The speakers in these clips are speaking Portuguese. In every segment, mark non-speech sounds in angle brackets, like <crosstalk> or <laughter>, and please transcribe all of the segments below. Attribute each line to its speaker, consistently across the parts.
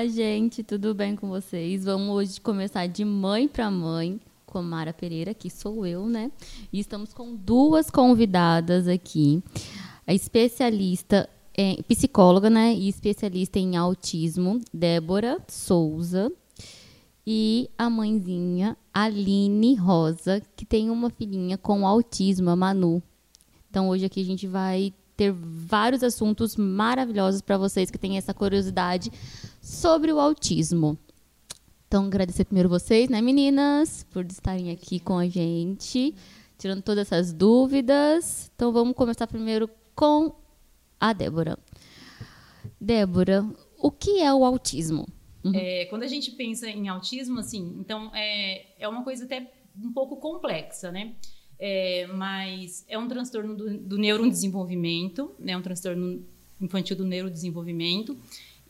Speaker 1: Olá, gente, tudo bem com vocês? Vamos hoje começar de mãe para mãe com Mara Pereira, que sou eu, né? E estamos com duas convidadas aqui. A especialista, é, psicóloga, né? E especialista em autismo, Débora Souza. E a mãezinha, Aline Rosa, que tem uma filhinha com autismo, a Manu. Então hoje aqui a gente vai ter vários assuntos maravilhosos para vocês que têm essa curiosidade sobre o autismo. Então, agradecer primeiro vocês, né, meninas, por estarem aqui com a gente, tirando todas essas dúvidas. Então, vamos começar primeiro com a Débora. Débora, o que é o autismo?
Speaker 2: Uhum. É, quando a gente pensa em autismo, assim, então é, é uma coisa até um pouco complexa, né? É, mas é um transtorno do, do neurodesenvolvimento, né, um transtorno infantil do neurodesenvolvimento.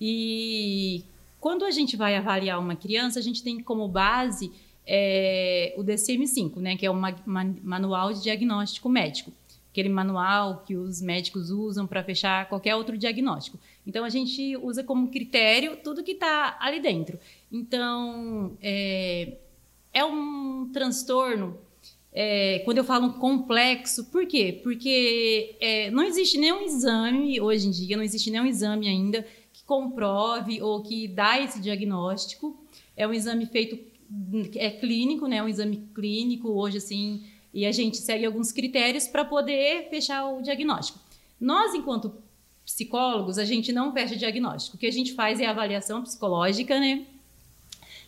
Speaker 2: E quando a gente vai avaliar uma criança, a gente tem como base é, o DCM-5, né, que é o ma Manual de Diagnóstico Médico, aquele manual que os médicos usam para fechar qualquer outro diagnóstico. Então, a gente usa como critério tudo que está ali dentro. Então, é, é um transtorno é, quando eu falo complexo, por quê? Porque é, não existe nenhum exame, hoje em dia, não existe nenhum exame ainda que comprove ou que dá esse diagnóstico. É um exame feito, é clínico, né? Um exame clínico hoje, assim, e a gente segue alguns critérios para poder fechar o diagnóstico. Nós, enquanto psicólogos, a gente não fecha diagnóstico. O que a gente faz é avaliação psicológica, né?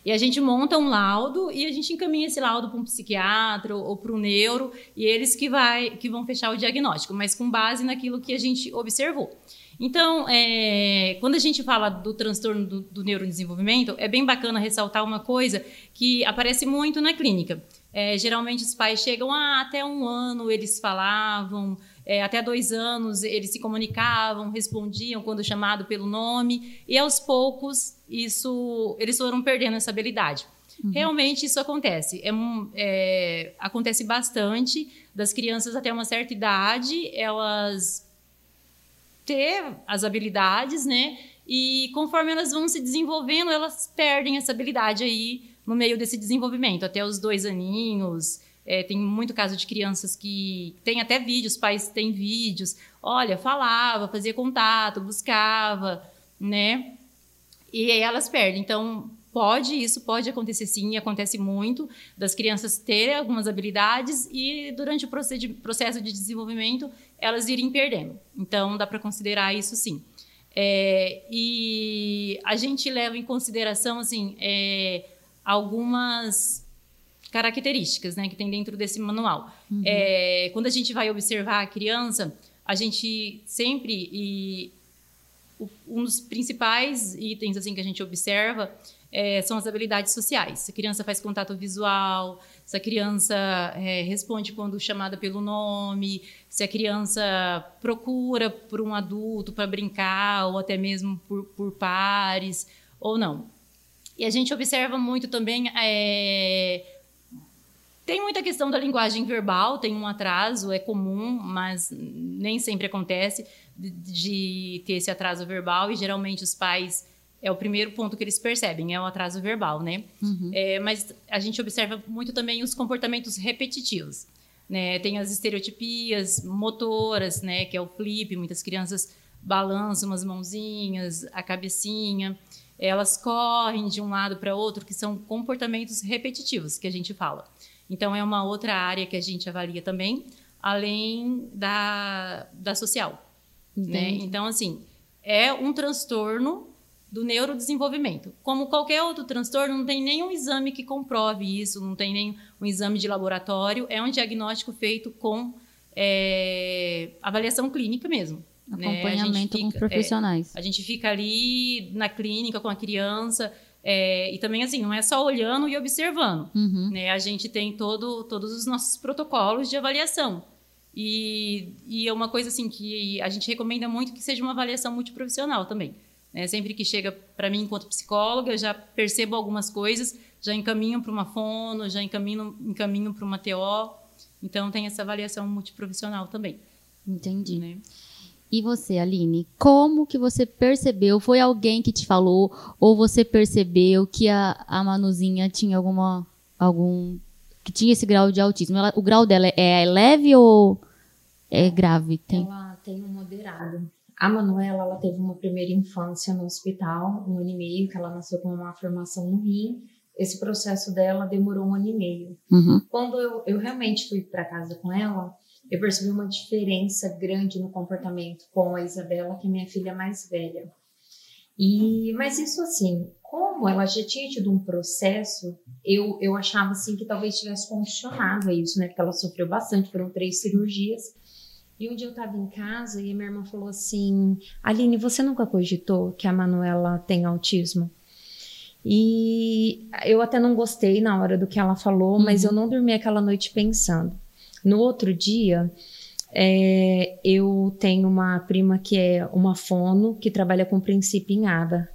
Speaker 2: E a gente monta um laudo e a gente encaminha esse laudo para um psiquiatra ou, ou para um neuro e eles que, vai, que vão fechar o diagnóstico, mas com base naquilo que a gente observou. Então, é, quando a gente fala do transtorno do, do, neurodesenvolvimento, é bem bacana ressaltar uma coisa que aparece muito na clínica. É, geralmente os pais chegam ah, até um ano, eles falavam, é, até dois anos eles se comunicavam, respondiam quando chamado pelo nome, e aos poucos isso eles foram perdendo essa habilidade. Uhum. Realmente isso acontece. É, é, acontece bastante das crianças até uma certa idade, elas ter as habilidades, né? E conforme elas vão se desenvolvendo, elas perdem essa habilidade aí no meio desse desenvolvimento, até os dois aninhos, é, tem muito caso de crianças que tem até vídeos, pais têm vídeos. Olha, falava, fazia contato, buscava, né? E aí elas perdem. Então, pode, isso pode acontecer sim, acontece muito, das crianças terem algumas habilidades e durante o processo de desenvolvimento elas irem perdendo. Então, dá para considerar isso sim. É, e a gente leva em consideração, assim, é, algumas características né, que tem dentro desse manual. Uhum. É, quando a gente vai observar a criança, a gente sempre e um dos principais itens assim que a gente observa é, são as habilidades sociais. Se a criança faz contato visual, se a criança é, responde quando chamada pelo nome, se a criança procura por um adulto para brincar ou até mesmo por, por pares ou não. E a gente observa muito também é, tem muita questão da linguagem verbal, tem um atraso, é comum, mas nem sempre acontece de, de, ter esse atraso verbal e geralmente os pais é o primeiro ponto que eles percebem, é o atraso verbal, né? Uhum. É, mas a gente observa muito também os comportamentos repetitivos, né? Tem as estereotipias motoras, né? Que é o flip, muitas crianças balançam as mãozinhas, a cabecinha, elas correm de um lado para outro, que são comportamentos repetitivos que a gente fala. Então, é uma outra área que a gente avalia também, além da, da social. Né? Então, assim, é um transtorno do neurodesenvolvimento. Como qualquer outro transtorno, não tem nenhum exame que comprove isso, não tem nenhum um exame de laboratório, é um diagnóstico feito com é, avaliação clínica mesmo.
Speaker 1: Acompanhamento né? fica, com os profissionais.
Speaker 2: É, a gente fica ali na clínica com a criança, é, e também, assim, não é só olhando e observando. Uhum. Né? A gente tem todo, todos os nossos protocolos de avaliação. E, e é uma coisa, assim, que a gente recomenda muito que seja uma avaliação multiprofissional também. Né? Sempre que chega para mim, enquanto psicóloga, eu já percebo algumas coisas, já encaminho para uma fono, já encaminho, encaminho para uma TO. Então, tem essa avaliação multiprofissional também.
Speaker 1: Entendi. Né? E você, Aline, como que você percebeu? Foi alguém que te falou ou você percebeu que a, a Manuzinha tinha alguma algum que tinha esse grau de autismo? Ela, o grau dela é, é leve ou é grave?
Speaker 3: Tem? Ela tem um moderado. A Manuela, ela teve uma primeira infância no hospital, um ano e meio, que ela nasceu com uma formação no rim. Esse processo dela demorou um ano e meio.
Speaker 1: Uhum.
Speaker 3: Quando eu, eu realmente fui para casa com ela, eu percebi uma diferença grande no comportamento com a Isabela, que é minha filha mais velha. E, mas isso assim, como ela já tinha tido um processo, eu, eu achava assim que talvez tivesse condicionado a isso, né? Porque ela sofreu bastante, foram três cirurgias. E um dia eu estava em casa e minha irmã falou assim: Aline, você nunca cogitou que a Manuela tem autismo? E eu até não gostei na hora do que ela falou, uhum. mas eu não dormi aquela noite pensando. No outro dia, é, eu tenho uma prima que é uma fono, que trabalha com princípio em ABA.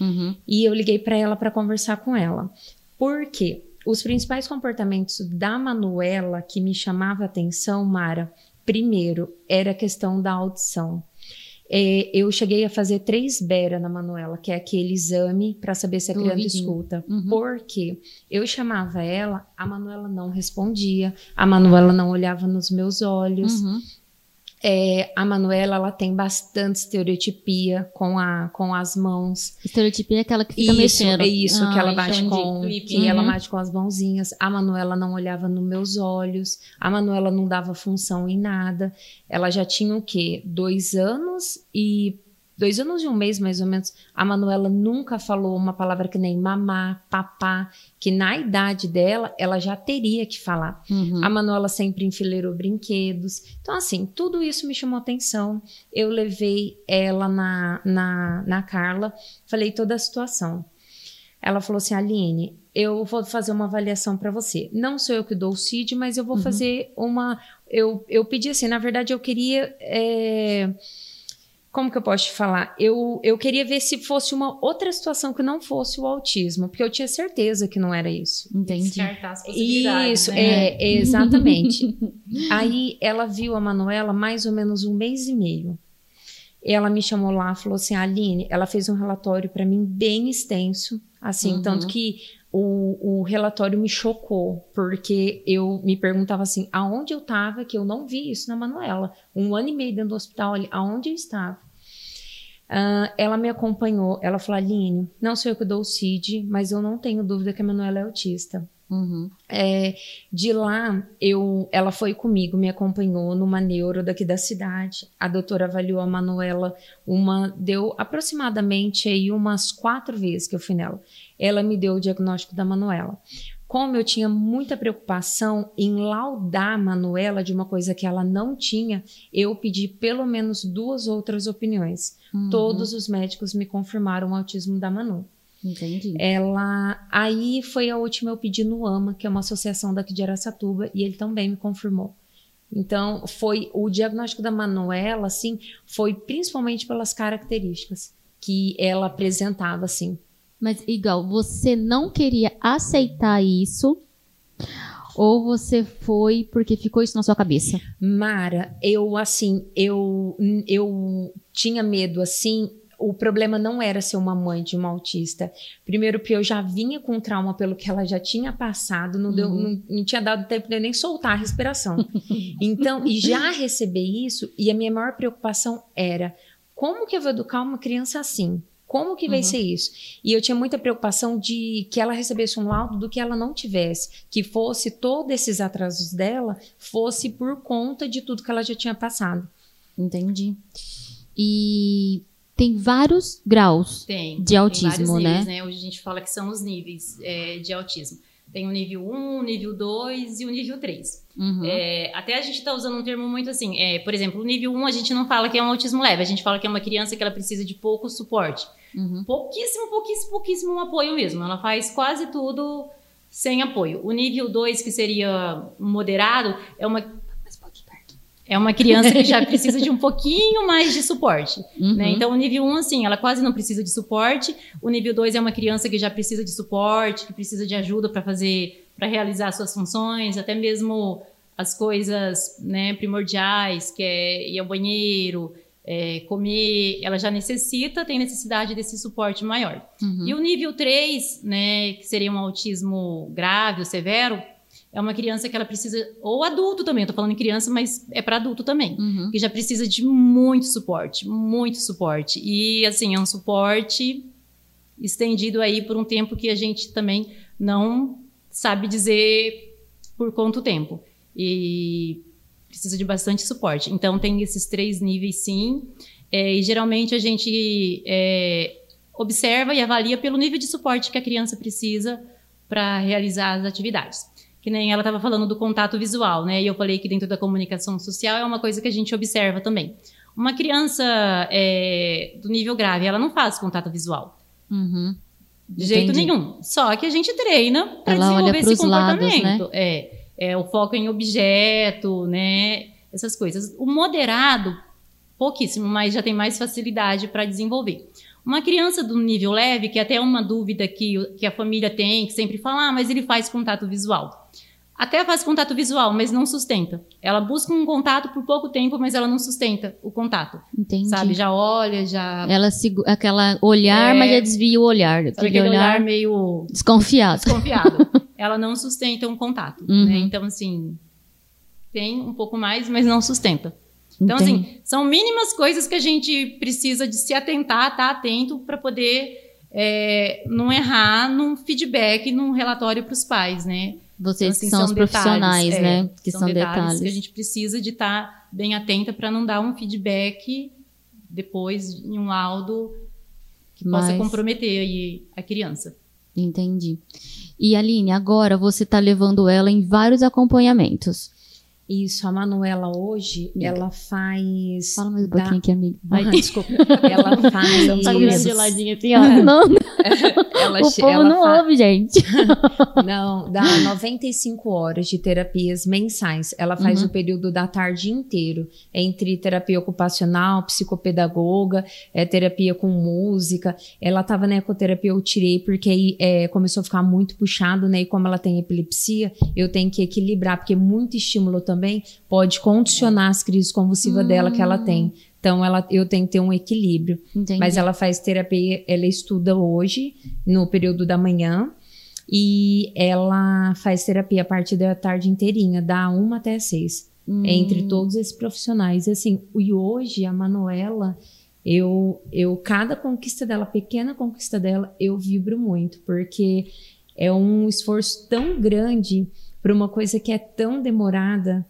Speaker 1: Uhum.
Speaker 3: E eu liguei para ela para conversar com ela. Por quê? Os principais comportamentos da Manuela que me chamava a atenção, Mara, primeiro, era a questão da audição. É, eu cheguei a fazer três Bera na Manuela, que é aquele exame para saber se a criança ouvidinho. escuta. Uhum. Porque eu chamava ela, a Manuela não respondia, a Manuela não olhava nos meus olhos.
Speaker 1: Uhum.
Speaker 3: É, a Manuela ela tem bastante estereotipia com, a, com as mãos.
Speaker 1: Estereotipia é aquela que fica
Speaker 3: isso,
Speaker 1: mexendo.
Speaker 3: É isso, ah, que ela bate com que uhum. ela bate com as mãozinhas. A Manuela não olhava nos meus olhos. A Manuela não dava função em nada. Ela já tinha o quê? Dois anos e dois anos e um mês, mais ou menos, a Manuela nunca falou uma palavra que nem mamá, papá, que na idade dela, ela já teria que falar.
Speaker 1: Uhum.
Speaker 3: A Manuela sempre enfileirou brinquedos. Então, assim, tudo isso me chamou atenção. Eu levei ela na, na, na Carla, falei toda a situação. Ela falou assim, Aline, eu vou fazer uma avaliação para você. Não sou eu que dou o CID, mas eu vou uhum. fazer uma. Eu, eu pedi assim, na verdade, eu queria. É como que eu posso te falar? Eu, eu queria ver se fosse uma outra situação que não fosse o autismo, porque eu tinha certeza que não era isso.
Speaker 1: Entendi.
Speaker 2: Descartar as possibilidades.
Speaker 3: Isso,
Speaker 2: né?
Speaker 3: é, exatamente. <laughs> Aí ela viu a Manuela mais ou menos um mês e meio. Ela me chamou lá, falou assim, Aline, ela fez um relatório para mim bem extenso, assim, uhum. tanto que o, o, relatório me chocou, porque eu me perguntava assim, aonde eu estava que eu não vi isso na Manuela? Um ano e meio dentro do hospital, aonde eu estava? Uh, ela me acompanhou, ela falou, Aline, não sou eu que dou o CID, mas eu não tenho dúvida que a Manuela é autista.
Speaker 1: Uhum.
Speaker 3: É, de lá, eu, ela foi comigo, me acompanhou numa neuro daqui da cidade. A doutora avaliou a Manuela, uma deu aproximadamente aí umas quatro vezes que eu fui nela. Ela me deu o diagnóstico da Manuela. Como eu tinha muita preocupação em laudar a Manuela de uma coisa que ela não tinha, eu pedi pelo menos duas outras opiniões. Uhum. Todos os médicos me confirmaram o autismo da Manu.
Speaker 1: Entendi.
Speaker 3: Ela. Aí foi a última eu pedi no AMA, que é uma associação daqui de Aracatuba, e ele também me confirmou. Então, foi o diagnóstico da Manuela, assim, foi principalmente pelas características que ela apresentava, assim.
Speaker 1: Mas, igual, você não queria aceitar isso ou você foi porque ficou isso na sua cabeça?
Speaker 3: Mara, eu, assim, eu, eu tinha medo, assim, o problema não era ser uma mãe de uma autista. Primeiro, porque eu já vinha com trauma pelo que ela já tinha passado, não, deu, uhum. não, não, tinha dado tempo de nem soltar a respiração. <laughs> então, e já receber isso, e a minha maior preocupação era como que eu vou educar uma criança assim? Como que vai uhum. ser isso? E eu tinha muita preocupação de que ela recebesse um laudo do que ela não tivesse, que fosse todos esses atrasos dela fosse por conta de tudo que ela já tinha passado.
Speaker 1: Entendi. E tem vários graus
Speaker 2: tem,
Speaker 1: de autismo,
Speaker 2: tem
Speaker 1: né?
Speaker 2: né? Hoje a gente fala que são os níveis é, de autismo. Tem o nível 1, o nível 2 e o nível 3.
Speaker 1: Uhum.
Speaker 2: É, até a gente está usando um termo muito assim. É, por exemplo, o nível 1 a gente não fala que é um autismo leve, a gente fala que é uma criança que ela precisa de pouco suporte.
Speaker 1: Uhum.
Speaker 2: Pouquíssimo, pouquíssimo, pouquíssimo apoio mesmo. Ela faz quase tudo sem apoio. O nível 2, que seria moderado, é uma é uma criança que já <laughs> precisa de um pouquinho mais de suporte.
Speaker 1: Uhum.
Speaker 2: Né? Então, o nível 1, assim, ela quase não precisa de suporte. O nível 2 é uma criança que já precisa de suporte, que precisa de ajuda para fazer, para realizar suas funções, até mesmo as coisas né, primordiais, que é ir ao banheiro, é, comer, ela já necessita, tem necessidade desse suporte maior.
Speaker 1: Uhum.
Speaker 2: E o nível 3, né, que seria um autismo grave ou severo, é uma criança que ela precisa, ou adulto também, eu tô falando em criança, mas é para adulto também,
Speaker 1: Uhum.
Speaker 2: que já precisa de muito suporte, muito suporte. E assim, é um suporte estendido aí por um tempo que a gente também não sabe dizer por quanto tempo. E precisa de bastante suporte. Então, tem esses três níveis, sim. É, e geralmente a gente é, observa e avalia pelo nível de suporte que a criança precisa para realizar as atividades. Que nem ela estava falando do contato visual, né? E eu falei que dentro da comunicação social é uma coisa que a gente observa também. Uma criança é, do nível grave, ela não faz contato visual.
Speaker 1: Uhum.
Speaker 2: De jeito nenhum. Só que a gente treina para desenvolver esse
Speaker 1: pros lados, né?
Speaker 2: comportamento. É, é o foco em objeto, né? Essas coisas. O moderado, pouquíssimo, mas já tem mais facilidade para desenvolver. Uma criança do nível leve, que até é uma dúvida que, que a família tem, que sempre fala, ah, mas ele faz contato visual. Até faz contato visual, mas não sustenta. Ela busca um contato por pouco tempo, mas ela não sustenta o contato.
Speaker 1: Entendi.
Speaker 2: Sabe? Já olha, já.
Speaker 1: Ela segu... aquela olhar,
Speaker 2: É.
Speaker 1: mas já desvia o olhar.
Speaker 2: Sabe
Speaker 1: Aquele
Speaker 2: aquele olhar
Speaker 1: olhar
Speaker 2: meio
Speaker 1: desconfiado.
Speaker 2: desconfiado. Ela não sustenta um contato,
Speaker 1: Uhum.
Speaker 2: né? Então, assim, tem um pouco mais, mas não sustenta. Então,
Speaker 1: Entendi.
Speaker 2: assim, são mínimas coisas que a gente precisa de se atentar, estar atento para poder é, não errar num feedback, num relatório para os pais, né?
Speaker 1: Vocês
Speaker 2: Então,
Speaker 1: que são os profissionais,
Speaker 2: detalhes,
Speaker 1: né?
Speaker 2: é,
Speaker 1: Que são, detalhes.
Speaker 2: que a gente precisa de estar bem atenta para não dar um feedback depois em um laudo que possa
Speaker 1: Mas-
Speaker 2: comprometer aí a criança.
Speaker 1: Entendi. E Aline, agora você tá levando ela em vários acompanhamentos.
Speaker 3: Isso, a Manuela hoje, ela faz.
Speaker 1: Fala mais um
Speaker 3: da-
Speaker 1: pouquinho aqui, amiga.
Speaker 3: Ah, desculpa. Ela <laughs> faz.
Speaker 1: Tá virando de ladinho assim, ó. Não, <laughs>
Speaker 3: ela,
Speaker 1: o povo
Speaker 3: ela
Speaker 1: não
Speaker 3: fa-
Speaker 1: ouve, gente. <laughs>
Speaker 3: Não, dá 95 horas de terapias mensais. Ela faz
Speaker 1: Uhum.
Speaker 3: o período da tarde inteiro, entre terapia ocupacional, psicopedagoga, é, terapia com música. Ela estava na ecoterapia, eu tirei porque aí é, começou a ficar muito puxado, né? E como ela tem epilepsia, eu tenho que equilibrar, porque muito estímulo também pode condicionar as crises convulsivas dela que ela tem. Então, ela, eu tenho que ter um equilíbrio.
Speaker 1: Entendi.
Speaker 3: Mas ela faz terapia, ela estuda hoje, no período da manhã, e ela faz terapia a partir da tarde inteirinha, da uma até seis,
Speaker 1: Hum.
Speaker 3: entre todos esses profissionais. Assim, e hoje a Manuela, eu, eu, cada conquista dela, pequena conquista dela, eu vibro muito, porque é um esforço tão grande para uma coisa que é tão demorada.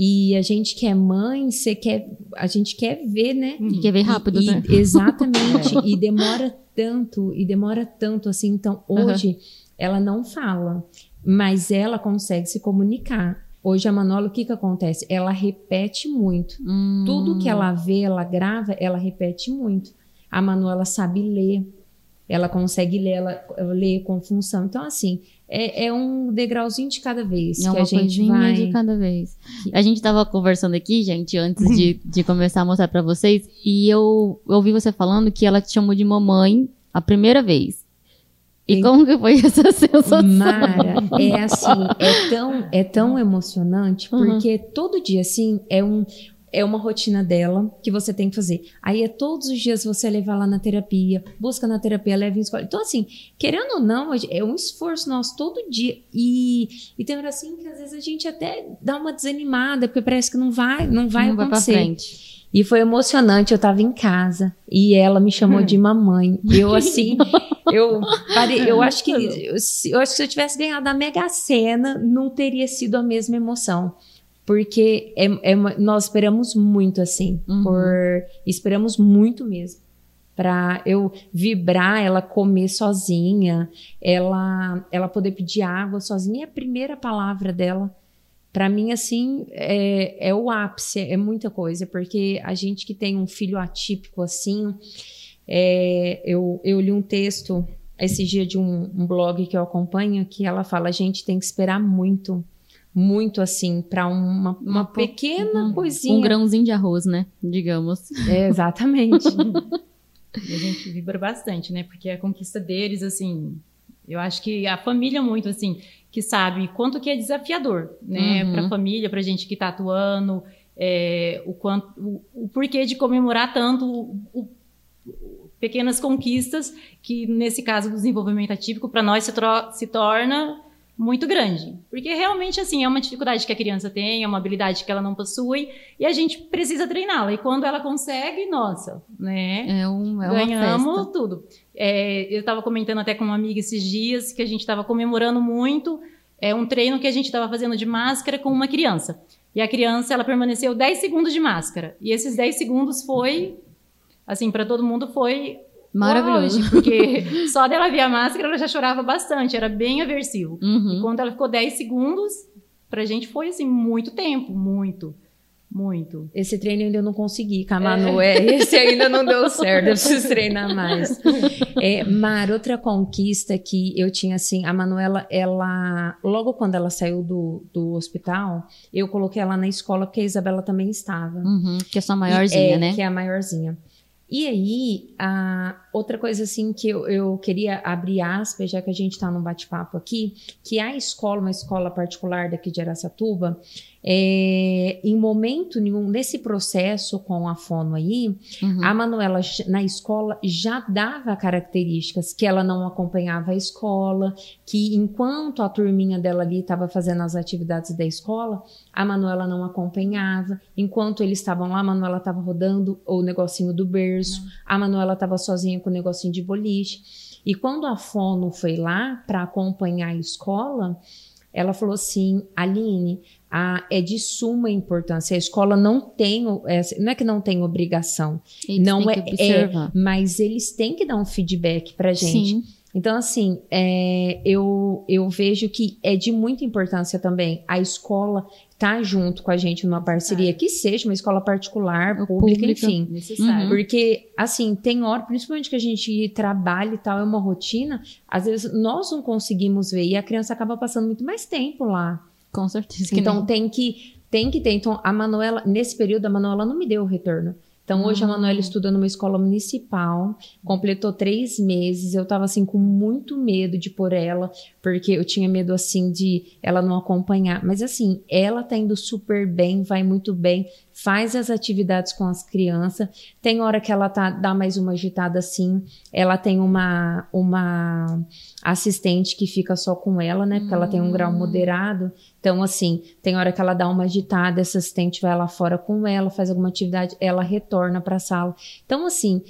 Speaker 3: E a gente que é mãe, você quer, a gente quer ver, né?
Speaker 1: E quer ver rápido,
Speaker 3: E-
Speaker 1: né?
Speaker 3: e- <laughs> Exatamente. <laughs> e demora tanto, e demora tanto assim. Então, hoje, ela não fala, mas ela consegue se comunicar. Hoje, a Manola, o que que acontece? Ela repete muito.
Speaker 1: Hum.
Speaker 3: Tudo que ela vê, ela grava, ela repete muito. A Manuela sabe ler. Ela consegue ler, ela lê com função. Então, assim, é, é um degrauzinho de cada vez
Speaker 1: É
Speaker 3: que
Speaker 1: uma
Speaker 3: a gente vai.
Speaker 1: de cada vez. A gente tava conversando aqui, gente, antes de, <laughs> de começar a mostrar pra vocês, e eu, eu ouvi você falando que ela te chamou de mamãe a primeira vez. E como que foi essa <laughs> sensação?
Speaker 3: Mara, é assim, é tão, é tão emocionante,
Speaker 1: Uhum.
Speaker 3: porque todo dia, assim, é um. É uma rotina dela que você tem que fazer. Aí é todos os dias você levar lá na terapia, busca na terapia, leva em escola. Então, assim, querendo ou não, é um esforço nosso todo dia. E, e tem hora assim que às vezes a gente até dá uma desanimada, porque parece que não vai, não vai
Speaker 1: Não vai pra
Speaker 3: acontecer.
Speaker 1: frente.
Speaker 3: E foi emocionante, eu tava em casa e ela me chamou de mamãe. E eu assim, <laughs> eu parei, eu acho que eu, se- eu acho que se eu tivesse ganhado a Mega Sena, não teria sido a mesma emoção. Porque é- é uma- nós esperamos muito assim,
Speaker 1: Uhum.
Speaker 3: por esperamos muito mesmo. Pra eu vibrar, ela comer sozinha, ela ela poder pedir água sozinha, é a primeira palavra dela. Pra mim, assim, é, é o ápice, é muita coisa, porque a gente que tem um filho atípico assim, é, eu, eu li um texto esse dia de um, um blog que eu acompanho que ela fala: a gente tem que esperar muito, muito assim, para uma, uma pequena
Speaker 1: um-
Speaker 3: coisinha.
Speaker 1: Um grãozinho de arroz, né? Digamos.
Speaker 3: É, exatamente. <laughs>
Speaker 2: E a gente vibra bastante, né? Porque a conquista deles, assim, eu acho que a família muito, assim, que sabe quanto que é desafiador, né?
Speaker 1: Uhum.
Speaker 2: Pra família, pra gente que tá atuando, é, o, quanto, o, o, porquê de comemorar tanto o, pequenas conquistas que, nesse caso do desenvolvimento atípico, para nós se, se torna muito grande. Porque realmente, assim, é uma dificuldade que a criança tem, é uma habilidade que ela não possui, e a gente precisa treiná-la. E quando ela consegue, nossa, né?
Speaker 1: É um, é
Speaker 2: ganhamos tudo. É, eu estava comentando até com uma amiga esses dias que a gente estava comemorando muito é um treino que a gente estava fazendo de máscara com uma criança. E a criança, ela permaneceu 10 segundos de máscara. E esses 10 segundos foi, assim, para todo mundo foi
Speaker 1: Maravilhoso.
Speaker 2: Porque <laughs> só dela ver a máscara, ela já chorava bastante, era bem aversivo.
Speaker 1: Uhum.
Speaker 2: E quando ela ficou 10 segundos, pra gente foi assim, muito tempo, muito. Muito.
Speaker 3: Esse treino ainda eu não consegui, com a Manu. É. é. esse ainda não deu <laughs> certo, eu preciso treinar mais. É, Mar, outra conquista que eu tinha assim, a Manuela, ela, logo quando ela saiu do, do hospital, eu coloquei ela na escola, porque a Isabela também estava.
Speaker 1: Uhum, que é sua maiorzinha,
Speaker 3: é,
Speaker 1: né?
Speaker 3: Que é a maiorzinha. E aí, a outra coisa assim que eu, eu queria abrir aspas, já que a gente está num bate-papo aqui, que a escola, uma escola particular daqui de Aracatuba, é, em momento nenhum, nesse processo com a fono aí, uhum. a Manuela na escola já dava características que ela não acompanhava a escola, que enquanto a turminha dela ali estava fazendo as atividades da escola, a Manuela não acompanhava. Enquanto eles estavam lá, a Manuela estava rodando o negocinho do berço, uhum. a Manuela estava sozinha com o negocinho de boliche. E quando a fono foi lá para acompanhar a escola, ela falou assim: Aline, a, é de suma importância. A escola não tem, é, não é que não tem obrigação,
Speaker 1: eles
Speaker 3: não
Speaker 1: é,
Speaker 3: é, mas eles têm que dar um feedback para gente.
Speaker 1: Sim.
Speaker 3: Então, assim, é, eu, eu vejo que é de muita importância também a escola tá junto com a gente numa parceria, que seja uma escola particular, pública, pública, enfim.
Speaker 2: Necessário.
Speaker 3: Porque, assim, tem hora, principalmente que a gente trabalha e tal, é uma rotina, às vezes nós não conseguimos ver e a criança acaba passando muito mais tempo lá.
Speaker 1: Com certeza.
Speaker 3: então tem que tem que ter. Então, a Manuela, nesse período, a Manuela não me deu o retorno. Então, hoje a ah. Manuela estuda numa escola municipal, completou três meses. Eu tava assim com muito medo de pôr ela, porque eu tinha medo assim de ela não acompanhar. Mas assim, ela tá indo super bem, vai muito bem, faz as atividades com as crianças. Tem hora que ela tá dá mais uma agitada assim. Ela tem uma uma assistente que fica só com ela, né? Porque ela tem um grau hum. moderado. Então, assim, tem hora que ela dá uma agitada, essa assistente vai lá fora com ela, faz alguma atividade, ela retorna para a sala. Então, assim,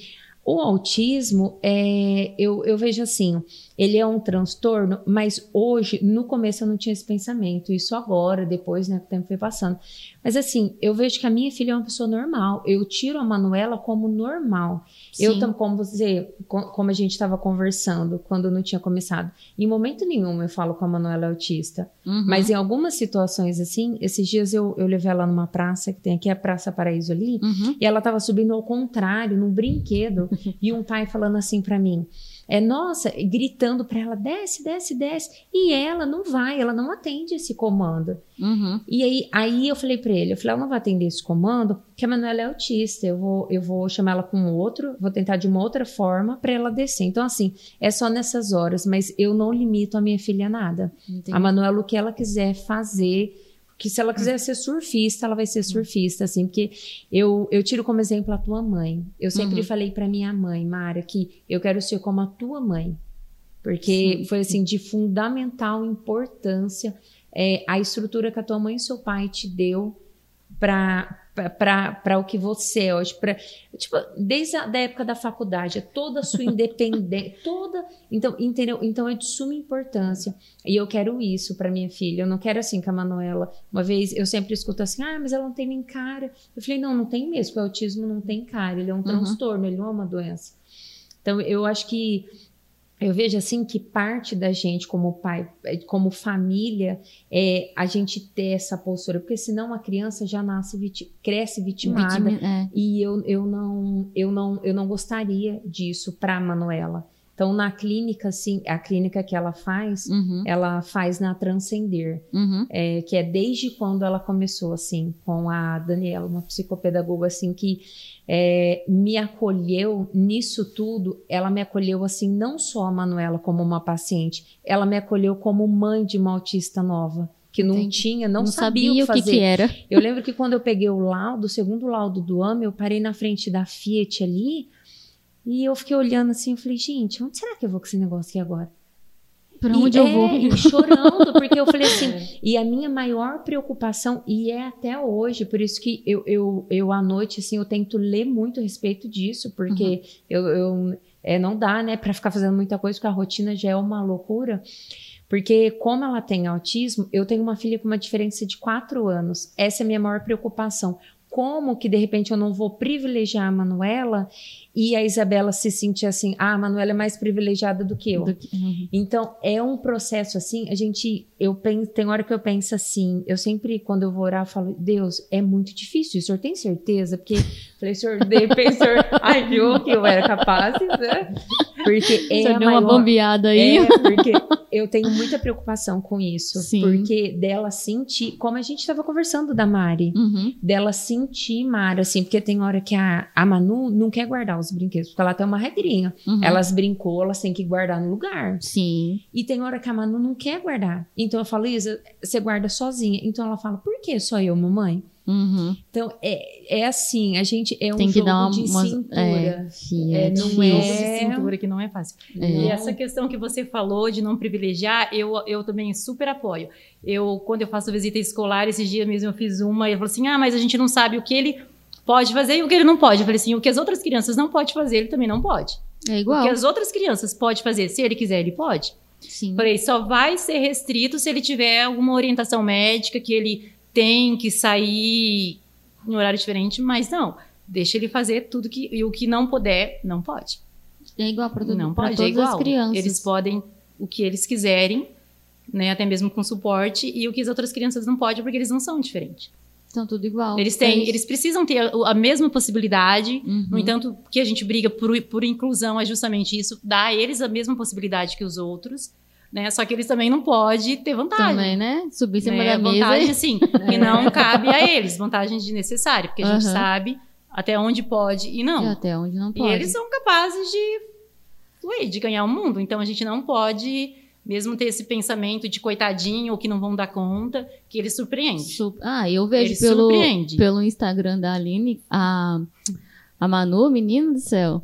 Speaker 3: o autismo, é, eu, eu vejo assim, ele é um transtorno, mas hoje, no começo eu não tinha esse pensamento, isso agora, depois, né, que o tempo foi passando. Mas assim, eu vejo que a minha filha é uma pessoa normal, eu tiro a Manuela como normal. Sim. Eu, como você, como a gente estava conversando quando não tinha começado, em momento nenhum eu falo com a Manuela é autista, uhum. mas em algumas situações assim, esses dias eu, eu levei ela numa praça, que tem aqui a Praça Paraíso ali,
Speaker 1: uhum.
Speaker 3: e ela estava subindo ao contrário, num brinquedo, <laughs> e um pai falando assim para mim, é nossa, gritando para ela, desce, desce, desce, e ela não vai, ela não atende esse comando.
Speaker 1: Uhum.
Speaker 3: E aí, aí eu falei para ele, eu falei, ela não vai atender esse comando, porque a Manuela é autista, eu vou, eu vou chamar ela com outro, vou tentar de uma outra forma para ela descer. Então assim, é só nessas horas, mas eu não limito a minha filha a nada. Entendi. A Manuela o que ela quiser fazer que se ela quiser ser surfista, ela vai ser surfista, assim, porque eu, eu tiro como exemplo a tua mãe. Eu sempre uhum. falei para minha mãe, Mara, que eu quero ser como a tua mãe. Porque sim, foi, assim, de fundamental importância é, a estrutura que a tua mãe e seu pai te deu para para o que você é hoje, pra, tipo, desde a da época da faculdade, é toda a sua independência, <laughs> toda, então, entendeu? Então é de suma importância. E eu quero isso para minha filha. Eu não quero assim que a Manuela, uma vez eu sempre escuto assim: "Ah, mas ela não tem nem cara". Eu falei: "Não, não tem mesmo, o autismo não tem cara, ele é um uhum. transtorno, ele não é uma doença". Então eu acho que eu vejo assim que parte da gente como pai, como família, é a gente ter essa postura, porque senão a criança já nasce cresce vitimada
Speaker 1: Vitima, é.
Speaker 3: e eu, eu não eu não eu não gostaria disso para Manuela. Então, na clínica, sim, a clínica que ela faz,
Speaker 1: uhum.
Speaker 3: ela faz na Transcender,
Speaker 1: uhum.
Speaker 3: é, que é desde quando ela começou, assim, com a Daniela, uma psicopedagoga, assim, que é, me acolheu nisso tudo. Ela me acolheu, assim, não só a Manuela como uma paciente, ela me acolheu como mãe de uma autista nova que não
Speaker 1: Entendi.
Speaker 3: tinha, não,
Speaker 1: Não
Speaker 3: sabia,
Speaker 1: sabia
Speaker 3: o que fazer.
Speaker 1: que era.
Speaker 3: Eu lembro que quando eu peguei o laudo, o segundo laudo do AME, eu parei na frente da Fiat ali e eu fiquei olhando assim, eu falei, gente, onde será que eu vou com esse negócio aqui agora?
Speaker 1: Pra
Speaker 3: E-
Speaker 1: onde eu
Speaker 3: é,
Speaker 1: vou?
Speaker 3: E chorando, porque eu falei assim, <laughs> e a minha maior preocupação, e é até hoje, por isso que eu, eu, eu à noite, assim, eu tento ler muito a respeito disso, porque eu, eu é, não dá, né, pra ficar fazendo muita coisa, porque a rotina já é uma loucura. Porque, como ela tem autismo, eu tenho uma filha com uma diferença de quatro anos. Essa é a minha maior preocupação. Como que, de repente, eu não vou privilegiar a Manuela e a Isabela se sentir assim, ah, a Manuela é mais privilegiada do que eu.
Speaker 1: Do que- Uhum.
Speaker 3: Então, é um processo assim, a gente, eu penso, tem hora que eu penso assim, eu sempre, quando eu vou orar, eu falo, Deus, é muito difícil, o senhor tem certeza? Porque, falei, senhor, de repente, o senhor <laughs> achou que eu era capaz, né? Porque <laughs> é
Speaker 1: Você deu uma
Speaker 3: maior-
Speaker 1: bombeada aí.
Speaker 3: é, porque eu tenho muita preocupação com isso.
Speaker 1: Sim.
Speaker 3: Porque dela sentir, como a gente estava conversando da Mari,
Speaker 1: Uhum.
Speaker 3: dela sentir Mara, assim, porque tem hora que a, a Manu não quer guardar os brinquedos, porque ela tem uma regrinha.
Speaker 1: Uhum.
Speaker 3: Elas brincou, elas têm que guardar no lugar.
Speaker 1: Sim.
Speaker 3: E tem hora que a Manu não quer guardar. Então eu falo, Isa, você guarda sozinha. Então ela fala, por que só eu, mamãe?
Speaker 1: Uhum.
Speaker 3: Então é, é assim, a gente é um
Speaker 1: Tem que
Speaker 3: jogo
Speaker 1: dar uma,
Speaker 3: de
Speaker 1: uma-
Speaker 3: cintura.
Speaker 1: É,
Speaker 3: É,
Speaker 1: é
Speaker 3: não é-
Speaker 2: de cintura que não é fácil.
Speaker 1: É.
Speaker 2: E essa questão que você falou de não privilegiar, eu, eu também super apoio. Eu, quando eu faço visita escolar, esses dias mesmo eu fiz uma, e ele falou assim: ah, mas a gente não sabe o que ele pode fazer e o que ele não pode. Eu falei assim: o que as outras crianças não podem fazer, ele também não pode.
Speaker 1: É
Speaker 2: O
Speaker 1: igual.
Speaker 2: que as outras crianças podem fazer, se ele quiser, ele pode.
Speaker 1: Sim.
Speaker 2: Falei, só vai ser restrito se ele tiver alguma orientação médica que ele tem que sair em horário diferente, mas não. Deixa ele fazer tudo que. E o que não puder, não pode.
Speaker 1: É igual para
Speaker 2: Não
Speaker 1: pra
Speaker 2: pode, é
Speaker 1: todas
Speaker 2: igual.
Speaker 1: as crianças.
Speaker 2: Eles podem o que eles quiserem, né? Até mesmo com suporte, e o que as outras crianças não podem, porque eles não são diferentes.
Speaker 1: São tudo igual.
Speaker 2: Eles
Speaker 1: É
Speaker 2: têm,
Speaker 1: isso.
Speaker 2: eles precisam ter a, a mesma possibilidade.
Speaker 1: Uhum.
Speaker 2: No entanto, que a gente briga por, por inclusão é justamente isso, dar a eles a mesma possibilidade que os outros, né? Só que eles também não podem ter vantagem.
Speaker 1: Também, né? Subir em cima
Speaker 2: né?
Speaker 1: da mesa.
Speaker 2: Vantagem, assim, que <laughs> não cabe a eles, vantagem desnecessária, porque a gente
Speaker 1: Aham.
Speaker 2: sabe até onde pode e não.
Speaker 1: E até onde não
Speaker 2: E
Speaker 1: pode.
Speaker 2: eles são capazes de fluir, de ganhar o mundo. Então a gente não pode mesmo ter esse pensamento de coitadinho ou que não vão dar conta, que ele surpreende.
Speaker 1: Su- Ah, eu vejo
Speaker 2: Ele
Speaker 1: pelo,
Speaker 2: surpreende.
Speaker 1: pelo Instagram da Aline, a, a Manu, menino do céu.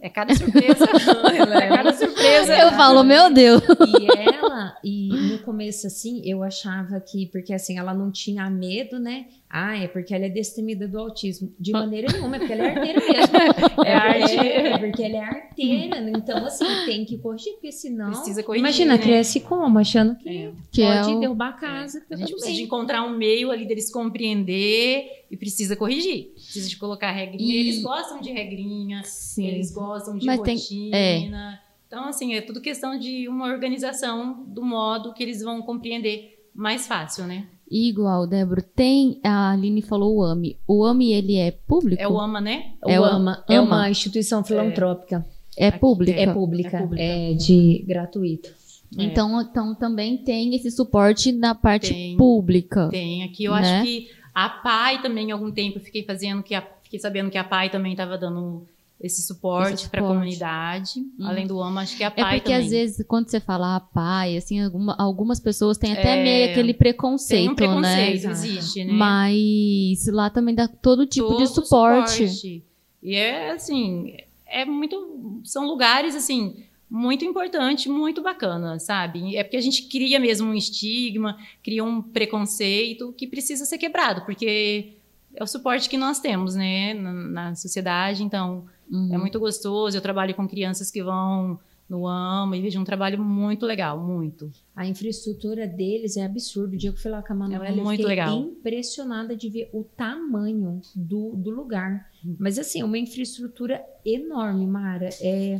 Speaker 2: É cada surpresa. <laughs> é cada surpresa.
Speaker 1: Eu falo, meu Deus.
Speaker 3: E ela, e no começo, assim, eu achava que, porque assim, ela não tinha medo, né? Ah, é porque ela é destemida do autismo. De maneira nenhuma, é porque ela é arteira mesmo. <laughs>
Speaker 2: É arte.
Speaker 3: É, porque ela é arteira. né? Então, assim, tem que corrigir, porque senão.
Speaker 2: Precisa corrigir,
Speaker 3: Imagina,
Speaker 2: né?
Speaker 3: cresce como? Achando que,
Speaker 2: É.
Speaker 1: Que é
Speaker 3: pode
Speaker 1: o-
Speaker 3: derrubar a casa. tá
Speaker 2: A gente precisa de encontrar um meio ali deles compreender e precisa corrigir. Precisa de colocar regrinha.
Speaker 1: E-
Speaker 2: Eles gostam de regrinha,
Speaker 1: Sim.
Speaker 2: eles gostam de
Speaker 1: Mas tem-
Speaker 2: rotina. Então, assim, é tudo questão de uma organização do modo que eles vão compreender mais fácil, né?
Speaker 1: Igual, Débora, tem. A Aline falou o AMI. O AMI, ele é público?
Speaker 2: É o AMA, né?
Speaker 1: É o-
Speaker 3: AMA é
Speaker 1: AMA.
Speaker 3: uma instituição filantrópica.
Speaker 1: É público.
Speaker 3: É pública.
Speaker 2: É pública.
Speaker 3: É de gratuito.
Speaker 1: Então, então também tem esse suporte na parte
Speaker 2: Tem.
Speaker 1: pública.
Speaker 2: Tem. Aqui eu
Speaker 1: Né?
Speaker 2: acho que a PAI também, em algum tempo, eu fiquei fazendo que a- fiquei sabendo que a PAI também estava dando esse suporte para a
Speaker 1: suporte.
Speaker 2: comunidade.
Speaker 1: Uhum.
Speaker 2: Além do AMA, acho que a
Speaker 1: É
Speaker 2: PAI
Speaker 1: porque
Speaker 2: também.
Speaker 1: às vezes quando você fala a pai, assim, alguma- algumas pessoas têm até
Speaker 2: É,
Speaker 1: meio aquele preconceito,
Speaker 2: um preconceito,
Speaker 1: né?
Speaker 2: Existe, né?
Speaker 1: Mas lá também dá todo tipo de
Speaker 2: Todo
Speaker 1: suporte.
Speaker 2: E é assim, é muito. São lugares assim. Muito importante, muito bacana, sabe? É porque a gente cria mesmo um estigma, cria um preconceito que precisa ser quebrado, porque é o suporte que nós temos, né, na, na sociedade. Então,
Speaker 1: Uhum.
Speaker 2: é muito gostoso. Eu trabalho com crianças que vão no AMA e vejo um trabalho muito legal, muito.
Speaker 3: A infraestrutura deles é absurdo. O dia que eu fui lá com a Manuela,
Speaker 2: É
Speaker 3: eu
Speaker 2: muito
Speaker 3: fiquei
Speaker 2: legal.
Speaker 3: impressionada de ver o tamanho do, do lugar.
Speaker 2: Uhum.
Speaker 3: Mas assim, uma infraestrutura enorme, Mara. É,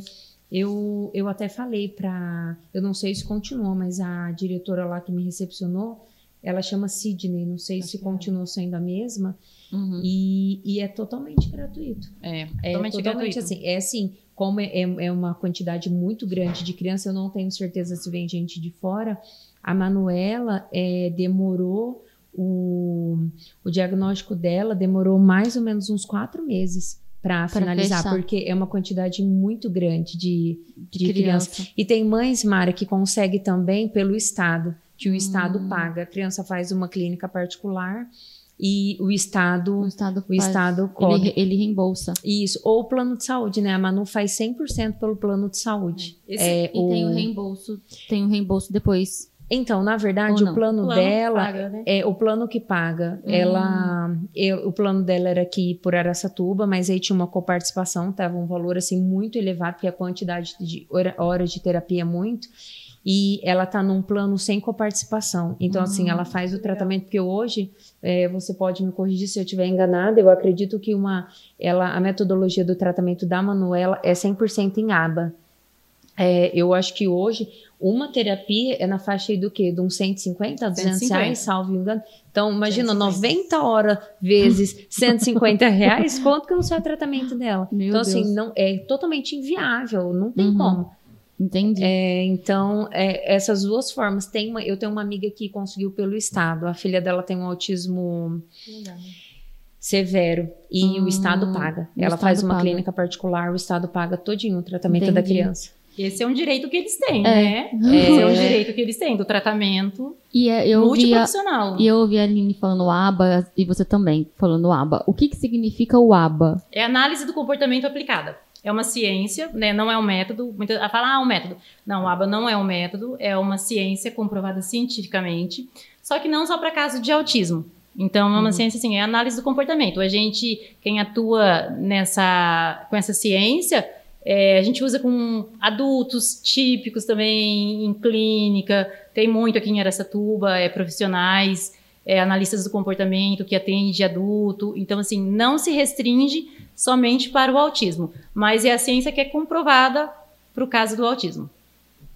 Speaker 3: eu, eu até falei para, eu não sei se continuou, mas a diretora lá que me recepcionou, ela chama Sidney, não sei se
Speaker 2: que é.
Speaker 3: continuou sendo a mesma,
Speaker 1: Uhum.
Speaker 3: e, e é totalmente gratuito.
Speaker 2: É,
Speaker 3: É
Speaker 2: totalmente, gratuito.
Speaker 3: assim. É assim, como é, é uma quantidade muito grande de criança, eu não tenho certeza se vem gente de fora. A Manuela é, demorou o, o diagnóstico dela demorou mais ou menos uns quatro meses para finalizar,
Speaker 1: fechar.
Speaker 3: porque é uma quantidade muito grande de, de, criança.
Speaker 1: criança.
Speaker 3: E tem mães, Mara, que consegue também pelo estado. que o Estado
Speaker 1: Hum.
Speaker 3: paga. A criança faz uma clínica particular e o Estado,
Speaker 1: O Estado,
Speaker 3: o
Speaker 1: faz-
Speaker 3: Estado cobre.
Speaker 1: ele, ele reembolsa.
Speaker 3: Isso, ou o plano de saúde, né? A Manu faz 100% pelo plano de saúde.
Speaker 2: Esse
Speaker 3: É,
Speaker 1: E tem o reembolso, tem o reembolso depois.
Speaker 3: Então, na verdade,
Speaker 1: Ou não?
Speaker 3: o plano,
Speaker 2: plano
Speaker 3: dela
Speaker 2: paga, né?
Speaker 3: é o plano que paga.
Speaker 1: Hum.
Speaker 3: Ela, eu- o plano dela era aqui por Araçatuba, mas aí tinha uma coparticipação, tava um valor assim muito elevado, porque a quantidade de hora- horas de terapia é muito. E ela tá num plano sem coparticipação. Então, assim, ela faz o tratamento, porque hoje, é, você pode me corrigir se eu estiver enganada, eu acredito que uma, ela, a metodologia do tratamento da Manuela é 100% em aba. É, eu acho que hoje uma terapia é na faixa aí do quê? De uns 150 a 200
Speaker 2: 150.
Speaker 3: reais, salvo engano. Então, imagina,
Speaker 2: 150.
Speaker 3: 90 horas vezes 150 reais, quanto que não sai o tratamento dela?
Speaker 1: Meu
Speaker 3: então,
Speaker 1: Deus.
Speaker 3: assim, não, é totalmente inviável, não tem
Speaker 1: Uhum.
Speaker 3: como.
Speaker 1: Entendi.
Speaker 3: É, então, é, essas duas formas. Tem uma, eu tenho uma amiga que conseguiu pelo Estado. A filha dela tem um autismo severo e
Speaker 1: Hum,
Speaker 3: o Estado paga.
Speaker 1: o
Speaker 3: Ela faz
Speaker 1: Estado
Speaker 3: uma
Speaker 1: paga.
Speaker 3: clínica particular, o Estado paga todinho o tratamento da
Speaker 1: Entendi.
Speaker 3: criança.
Speaker 2: Esse é um direito que eles têm,
Speaker 1: É.
Speaker 2: né? <laughs> Esse é um direito que eles têm, do tratamento
Speaker 1: E é, eu ouvi a,
Speaker 2: multiprofissional.
Speaker 1: e eu ouvi a Aline falando aba e você também falando aba. O que, que significa o aba?
Speaker 2: É análise do comportamento aplicada. É uma ciência, né? não é um método. Muita a fala, ah, um método. Não, o ABA não é um método, é uma ciência comprovada cientificamente, só que não só para caso de autismo. Então, é uma ciência assim, é análise do comportamento. A gente, quem atua nessa, com essa ciência, é, a gente usa com adultos típicos também, em clínica, tem muito aqui em Aracatuba, é, profissionais, é, analistas do comportamento que atende adulto. Então, assim, não se restringe somente para o autismo, mas é a ciência que é comprovada para o caso do autismo.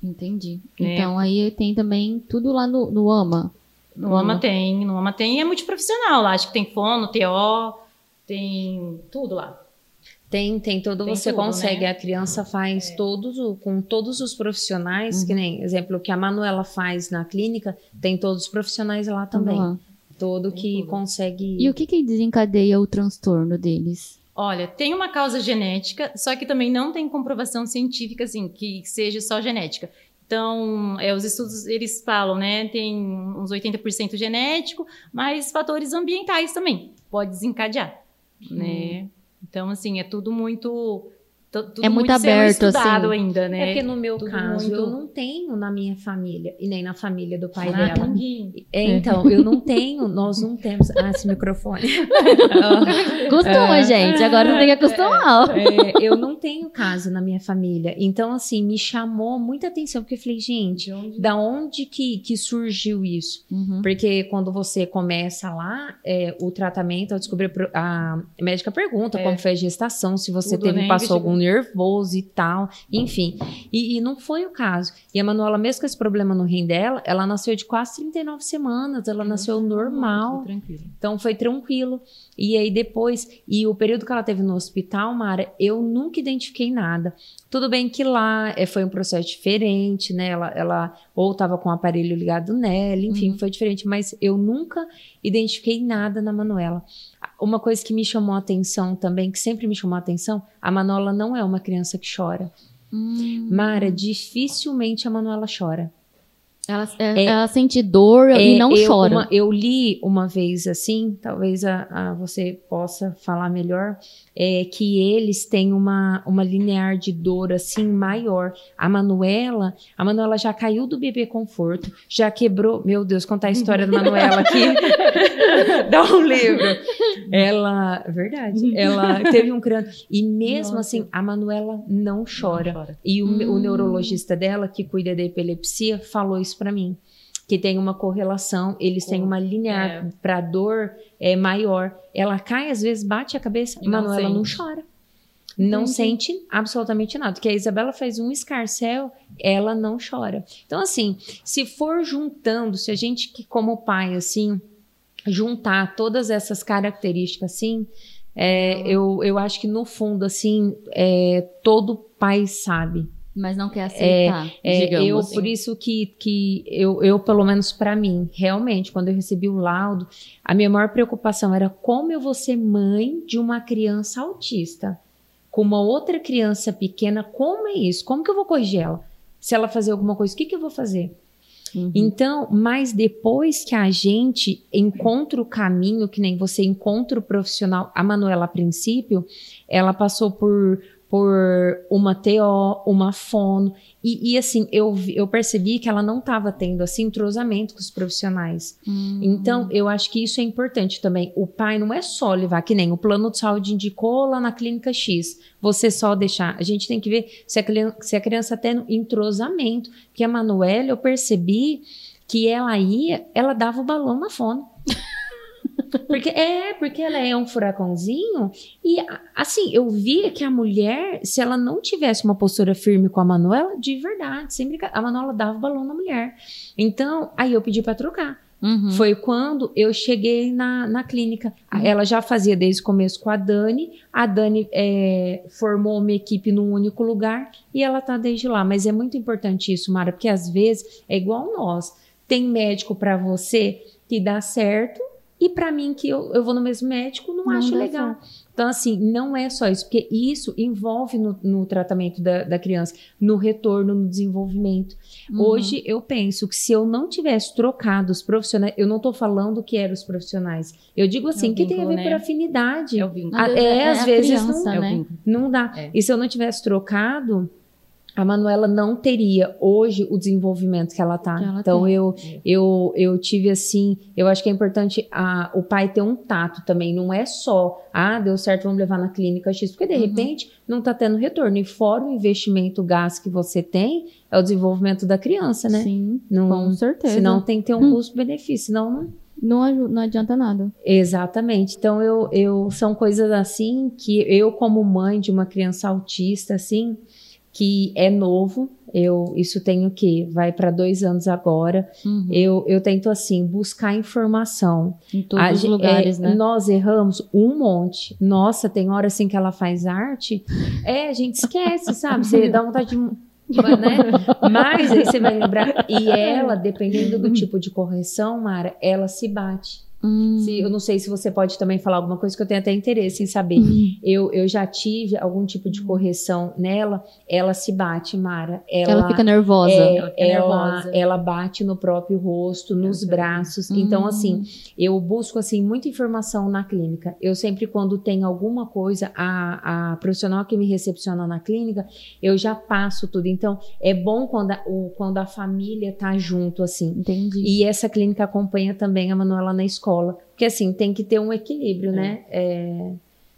Speaker 1: Entendi.
Speaker 2: É.
Speaker 1: Então aí tem também tudo lá no, no AMA.
Speaker 2: No. AMA tem, no AMA tem, é multiprofissional lá, acho que tem fono, TO, tem tudo lá.
Speaker 3: Tem, tem todo,
Speaker 2: Tem
Speaker 3: você
Speaker 2: tudo,
Speaker 3: consegue,
Speaker 2: né?
Speaker 3: a criança faz todos, o- com todos os profissionais,
Speaker 1: Uhum.
Speaker 3: que nem, exemplo, o que a Manuela faz na clínica, tem todos os profissionais lá também.
Speaker 1: lá.
Speaker 3: Todo
Speaker 2: Tem
Speaker 3: que
Speaker 2: tudo.
Speaker 3: consegue.
Speaker 1: E o que, que desencadeia o transtorno deles?
Speaker 2: Olha, tem uma causa genética, só que também não tem comprovação científica, assim, que seja só genética. Então, é, os estudos, eles falam, né, tem uns 80% genético, mas fatores ambientais também pode desencadear, né? Então, assim, é tudo muito... tu- Tudo
Speaker 1: É muito
Speaker 2: sendo
Speaker 1: aberto,
Speaker 2: estudado
Speaker 1: assim.
Speaker 2: ainda, né?
Speaker 3: É porque no meu
Speaker 2: Tudo
Speaker 3: caso,
Speaker 2: muito-
Speaker 3: eu não tenho na minha família, e nem na família do pai
Speaker 2: Ah,
Speaker 3: dela. É, então, eu não tenho, nós não temos. Ah, esse microfone. <laughs>
Speaker 1: Costuma, gente. Agora você tem que acostumar.
Speaker 3: É, eu não tenho caso na minha família. Então, assim, me chamou muita atenção, porque eu falei, gente, da onde que, que surgiu isso?
Speaker 1: Uhum.
Speaker 3: Porque quando você começa lá, é, o tratamento, ao descobrir, pro- a médica pergunta
Speaker 2: É.
Speaker 3: como foi a gestação, se você
Speaker 2: Tudo,
Speaker 3: teve,
Speaker 2: né?
Speaker 3: passou
Speaker 2: Investiga-
Speaker 3: algum nervoso e tal, enfim. E, e não foi o caso. E a Manuela, mesmo com esse problema no rim dela, ela nasceu de quase 39 semanas, ela nasceu normal.
Speaker 2: Tudo tranquilo.
Speaker 3: Então foi tranquilo. E aí depois, e o período que ela teve no hospital, Mara, eu nunca identifiquei nada. Tudo bem que lá é, foi um processo diferente, né? Ela, ela ou estava com o aparelho ligado nela, enfim,
Speaker 1: Uhum.
Speaker 3: foi diferente, mas eu nunca identifiquei nada na Manuela. Uma coisa que me chamou a atenção também, que sempre me chamou a atenção, a Manuela não é uma criança que chora.
Speaker 1: Hum.
Speaker 3: Mara, dificilmente a Manuela chora.
Speaker 1: Ela, é- ela sente dor e
Speaker 3: É,
Speaker 1: não
Speaker 3: eu,
Speaker 1: chora.
Speaker 3: uma- eu li uma vez assim, talvez a, a- você possa falar melhor, é que eles têm uma, uma linear de dor assim maior. A Manuela, a Manuela já caiu do bebê conforto, já quebrou. Meu Deus, contar a história da Manuela aqui. <laughs> Dá um livro. Ela, verdade, ela teve um crânio. E mesmo
Speaker 2: Nossa.
Speaker 3: assim, a Manuela não chora.
Speaker 2: Não chora.
Speaker 3: E o,
Speaker 1: Hum.
Speaker 3: o neurologista dela, que cuida da epilepsia, falou isso pra mim. Que tem uma correlação, eles têm uma linear
Speaker 2: É.
Speaker 3: pra dor é, maior. Ela cai, às vezes bate a cabeça,
Speaker 2: E não
Speaker 3: Manuela não chora. Não
Speaker 1: Entendi.
Speaker 3: sente absolutamente nada. Porque a Isabela faz um escarcel, ela não chora. Então, assim, se for juntando, se a gente, que como pai, assim, juntar todas essas características, assim, é, eu, eu acho que no fundo, assim, é, todo pai sabe.
Speaker 1: Mas não quer aceitar,
Speaker 3: É,
Speaker 1: digamos.
Speaker 3: eu,
Speaker 1: assim.
Speaker 3: por isso que, que eu, eu, pelo menos pra mim, realmente, quando eu recebi o laudo, a minha maior preocupação era como eu vou ser mãe de uma criança autista. Com uma outra criança pequena, como é isso? Como que eu vou corrigir ela? Se ela fazer alguma coisa, o que, que eu vou fazer?
Speaker 1: Uhum.
Speaker 3: Então, mas depois que a gente encontra o caminho, que nem você encontra o profissional, a Manuela, a princípio, ela passou por por uma TO, uma fono. E, e, assim, eu, eu percebi que ela não estava tendo assim entrosamento com os profissionais.
Speaker 1: Hum.
Speaker 3: Então, eu acho que isso é importante também. O pai não é só levar, que nem o plano de saúde indicou lá na clínica X. Você só deixar. A gente tem que ver se a criança, se a criança tá tem entrosamento. Porque a Manuela, eu percebi que ela ia, ela dava o balão na fono. Porque é, porque ela é um furacãozinho e assim, eu via que a mulher, se ela não tivesse uma postura firme com a Manuela, de verdade, sempre a Manuela dava o balão na mulher. Então, aí eu pedi para trocar.
Speaker 1: Uhum.
Speaker 3: Foi quando eu cheguei na, na clínica. Uhum. Ela já fazia desde o começo com a Dani. A Dani é, formou uma equipe num único lugar e ela tá desde lá. Mas é muito importante isso, Mara, porque às vezes é igual nós. Tem médico para você que dá certo e para mim, que eu, eu vou no mesmo médico, não, não acho legal. Certo. Então, assim, não é só isso, porque isso envolve no, no tratamento da, da, criança, no retorno, no desenvolvimento. Uhum. Hoje, eu penso que se eu não tivesse trocado os profissionais, eu não estou falando que eram os profissionais. Eu digo assim, é que tem a ver né? por afinidade.
Speaker 2: É o vínculo.
Speaker 3: é, é, às vezes
Speaker 1: criança,
Speaker 3: não,
Speaker 1: né?
Speaker 3: não dá. É. E se eu não tivesse trocado, a Manuela não teria hoje o desenvolvimento que ela tá. Que ela então eu, eu eu tive assim, eu acho que é importante a, o pai ter um tato também, não é só, ah, deu certo, vamos levar na clínica X, porque de uhum. repente não tá tendo retorno. E fora o investimento, o gasto que você tem, é o desenvolvimento da criança, né?
Speaker 1: Sim, não, com certeza.
Speaker 3: Senão tem que ter um hum. custo-benefício, senão não...
Speaker 1: Não, não adianta nada.
Speaker 3: Exatamente. Então, eu, eu são coisas assim que eu, como mãe de uma criança autista, assim, que é novo. Eu isso tenho que vai para dois anos agora.
Speaker 1: Uhum.
Speaker 3: Eu, eu tento assim buscar informação
Speaker 1: em todos a, os lugares,
Speaker 3: é,
Speaker 1: né?
Speaker 3: Nós erramos um monte. Nossa, tem hora assim que ela faz arte. É, a gente esquece, sabe? Você dá vontade de né? Mas aí você vai lembrar. E ela, dependendo do tipo de correção, Mara, ela se bate.
Speaker 1: Hum.
Speaker 3: Se, eu não sei se você pode também falar alguma coisa que eu tenho até interesse em saber.
Speaker 1: Hum.
Speaker 3: Eu, eu já tive algum tipo de correção nela, ela se bate, Mara. Ela,
Speaker 1: ela fica nervosa.
Speaker 3: É,
Speaker 2: ela,
Speaker 3: ela,
Speaker 2: nervosa.
Speaker 3: ela, bate no próprio rosto, nos braços.
Speaker 1: Hum.
Speaker 3: Então, assim, eu busco assim muita informação na clínica. Eu sempre, quando tem alguma coisa, a, a profissional que me recepciona na clínica, eu já passo tudo. Então, é bom quando a, o, quando a família tá junto, assim.
Speaker 1: Entendi.
Speaker 3: E essa clínica acompanha também a Manuela na escola escola. Porque assim, tem que ter um equilíbrio, né? É,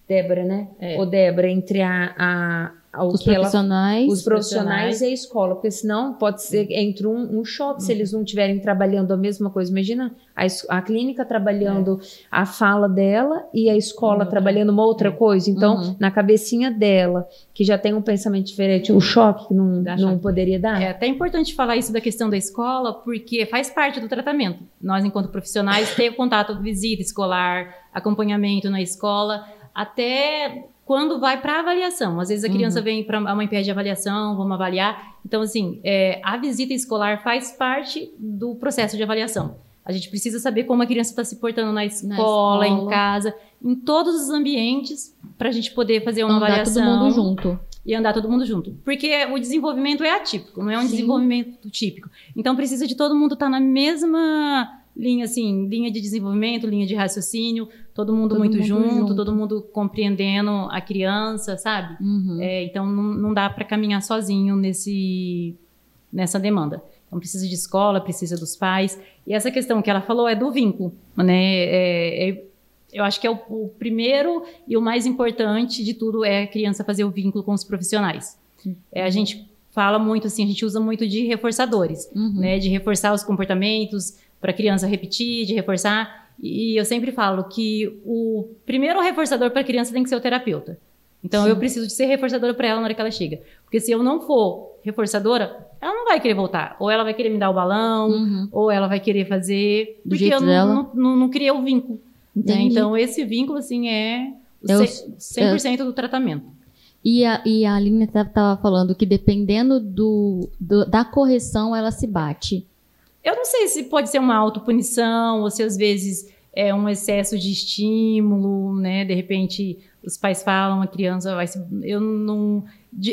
Speaker 3: Débora, né?
Speaker 2: É.
Speaker 3: Ou Débora, entre a, a,
Speaker 1: os profissionais,
Speaker 3: ela, os profissionais e a escola, porque senão pode ser entre um, um choque se eles não estiverem trabalhando a mesma coisa. Imagina a, a clínica trabalhando é. a fala dela e a escola trabalhando uma outra é. coisa. Então,
Speaker 1: uhum.
Speaker 3: na cabecinha dela, que já tem um pensamento diferente, o choque não, não poderia dar.
Speaker 2: É até importante falar isso da questão da escola, porque faz parte do tratamento. Nós, enquanto profissionais, ter contato, visita escolar, acompanhamento na escola, até quando vai para avaliação. Às vezes a criança uhum. vem para uma MPE de avaliação, vamos avaliar. Então, assim, é, a visita escolar faz parte do processo de avaliação. A gente precisa saber como a criança está se portando na escola, na escola, em casa, em todos os ambientes, para a gente poder fazer uma
Speaker 1: andar
Speaker 2: avaliação.
Speaker 1: todo mundo junto.
Speaker 2: E andar todo mundo junto. Porque o desenvolvimento é atípico, não é um
Speaker 1: Sim.
Speaker 2: desenvolvimento típico. Então precisa de todo mundo estar tá na mesma linha assim, linha de desenvolvimento, linha de raciocínio, todo mundo todo muito mundo junto, junto, todo mundo compreendendo a criança, sabe?
Speaker 1: Uhum.
Speaker 2: É, então não, não dá para caminhar sozinho nesse nessa demanda. Então precisa de escola, precisa dos pais. E essa questão que ela falou é do vínculo, né? É, é, eu acho que é o, o, primeiro e o mais importante de tudo é a criança fazer o vínculo com os profissionais. É, a gente fala muito assim, a gente usa muito de reforçadores,
Speaker 1: uhum.
Speaker 2: né? De reforçar os comportamentos, para a criança repetir, de reforçar. E eu sempre falo que o primeiro reforçador para a criança tem que ser o terapeuta. Então Sim. eu preciso de ser reforçadora para ela na hora que ela chega. Porque se eu não for reforçadora, ela não vai querer voltar. Ou ela vai querer me dar o balão,
Speaker 1: uhum.
Speaker 2: ou ela vai querer fazer.
Speaker 1: Do
Speaker 2: porque eu não, não, não, criei o vínculo. Né? Então esse vínculo, assim, é,
Speaker 1: o-
Speaker 2: 100% do tratamento.
Speaker 1: E a, e a Aline estava falando que dependendo do, do- da correção, ela se bate.
Speaker 2: Eu não sei se pode ser uma autopunição, ou se às vezes é um excesso de estímulo, né? De repente, os pais falam, a criança vai se. Eu não.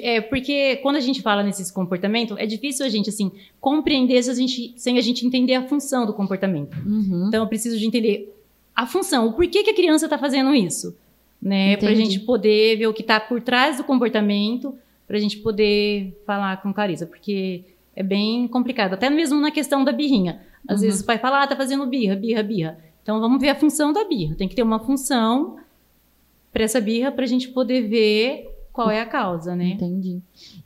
Speaker 2: é porque quando a gente fala nesses comportamentos, é difícil a gente assim compreender se a gente, sem a gente entender a função do comportamento.
Speaker 1: Uhum.
Speaker 2: Então eu preciso de entender a função, o porquê que a criança está fazendo isso, né? Para a gente poder ver o que está por trás do comportamento, para a gente poder falar com clareza, porque é bem complicado, até mesmo na questão da birrinha. Às
Speaker 1: Uhum.
Speaker 2: vezes o pai fala, ah, tá fazendo birra, birra, birra. Então vamos ver a função da birra. Tem que ter uma função para essa birra para a gente poder ver qual é a causa, né?
Speaker 1: Entendi.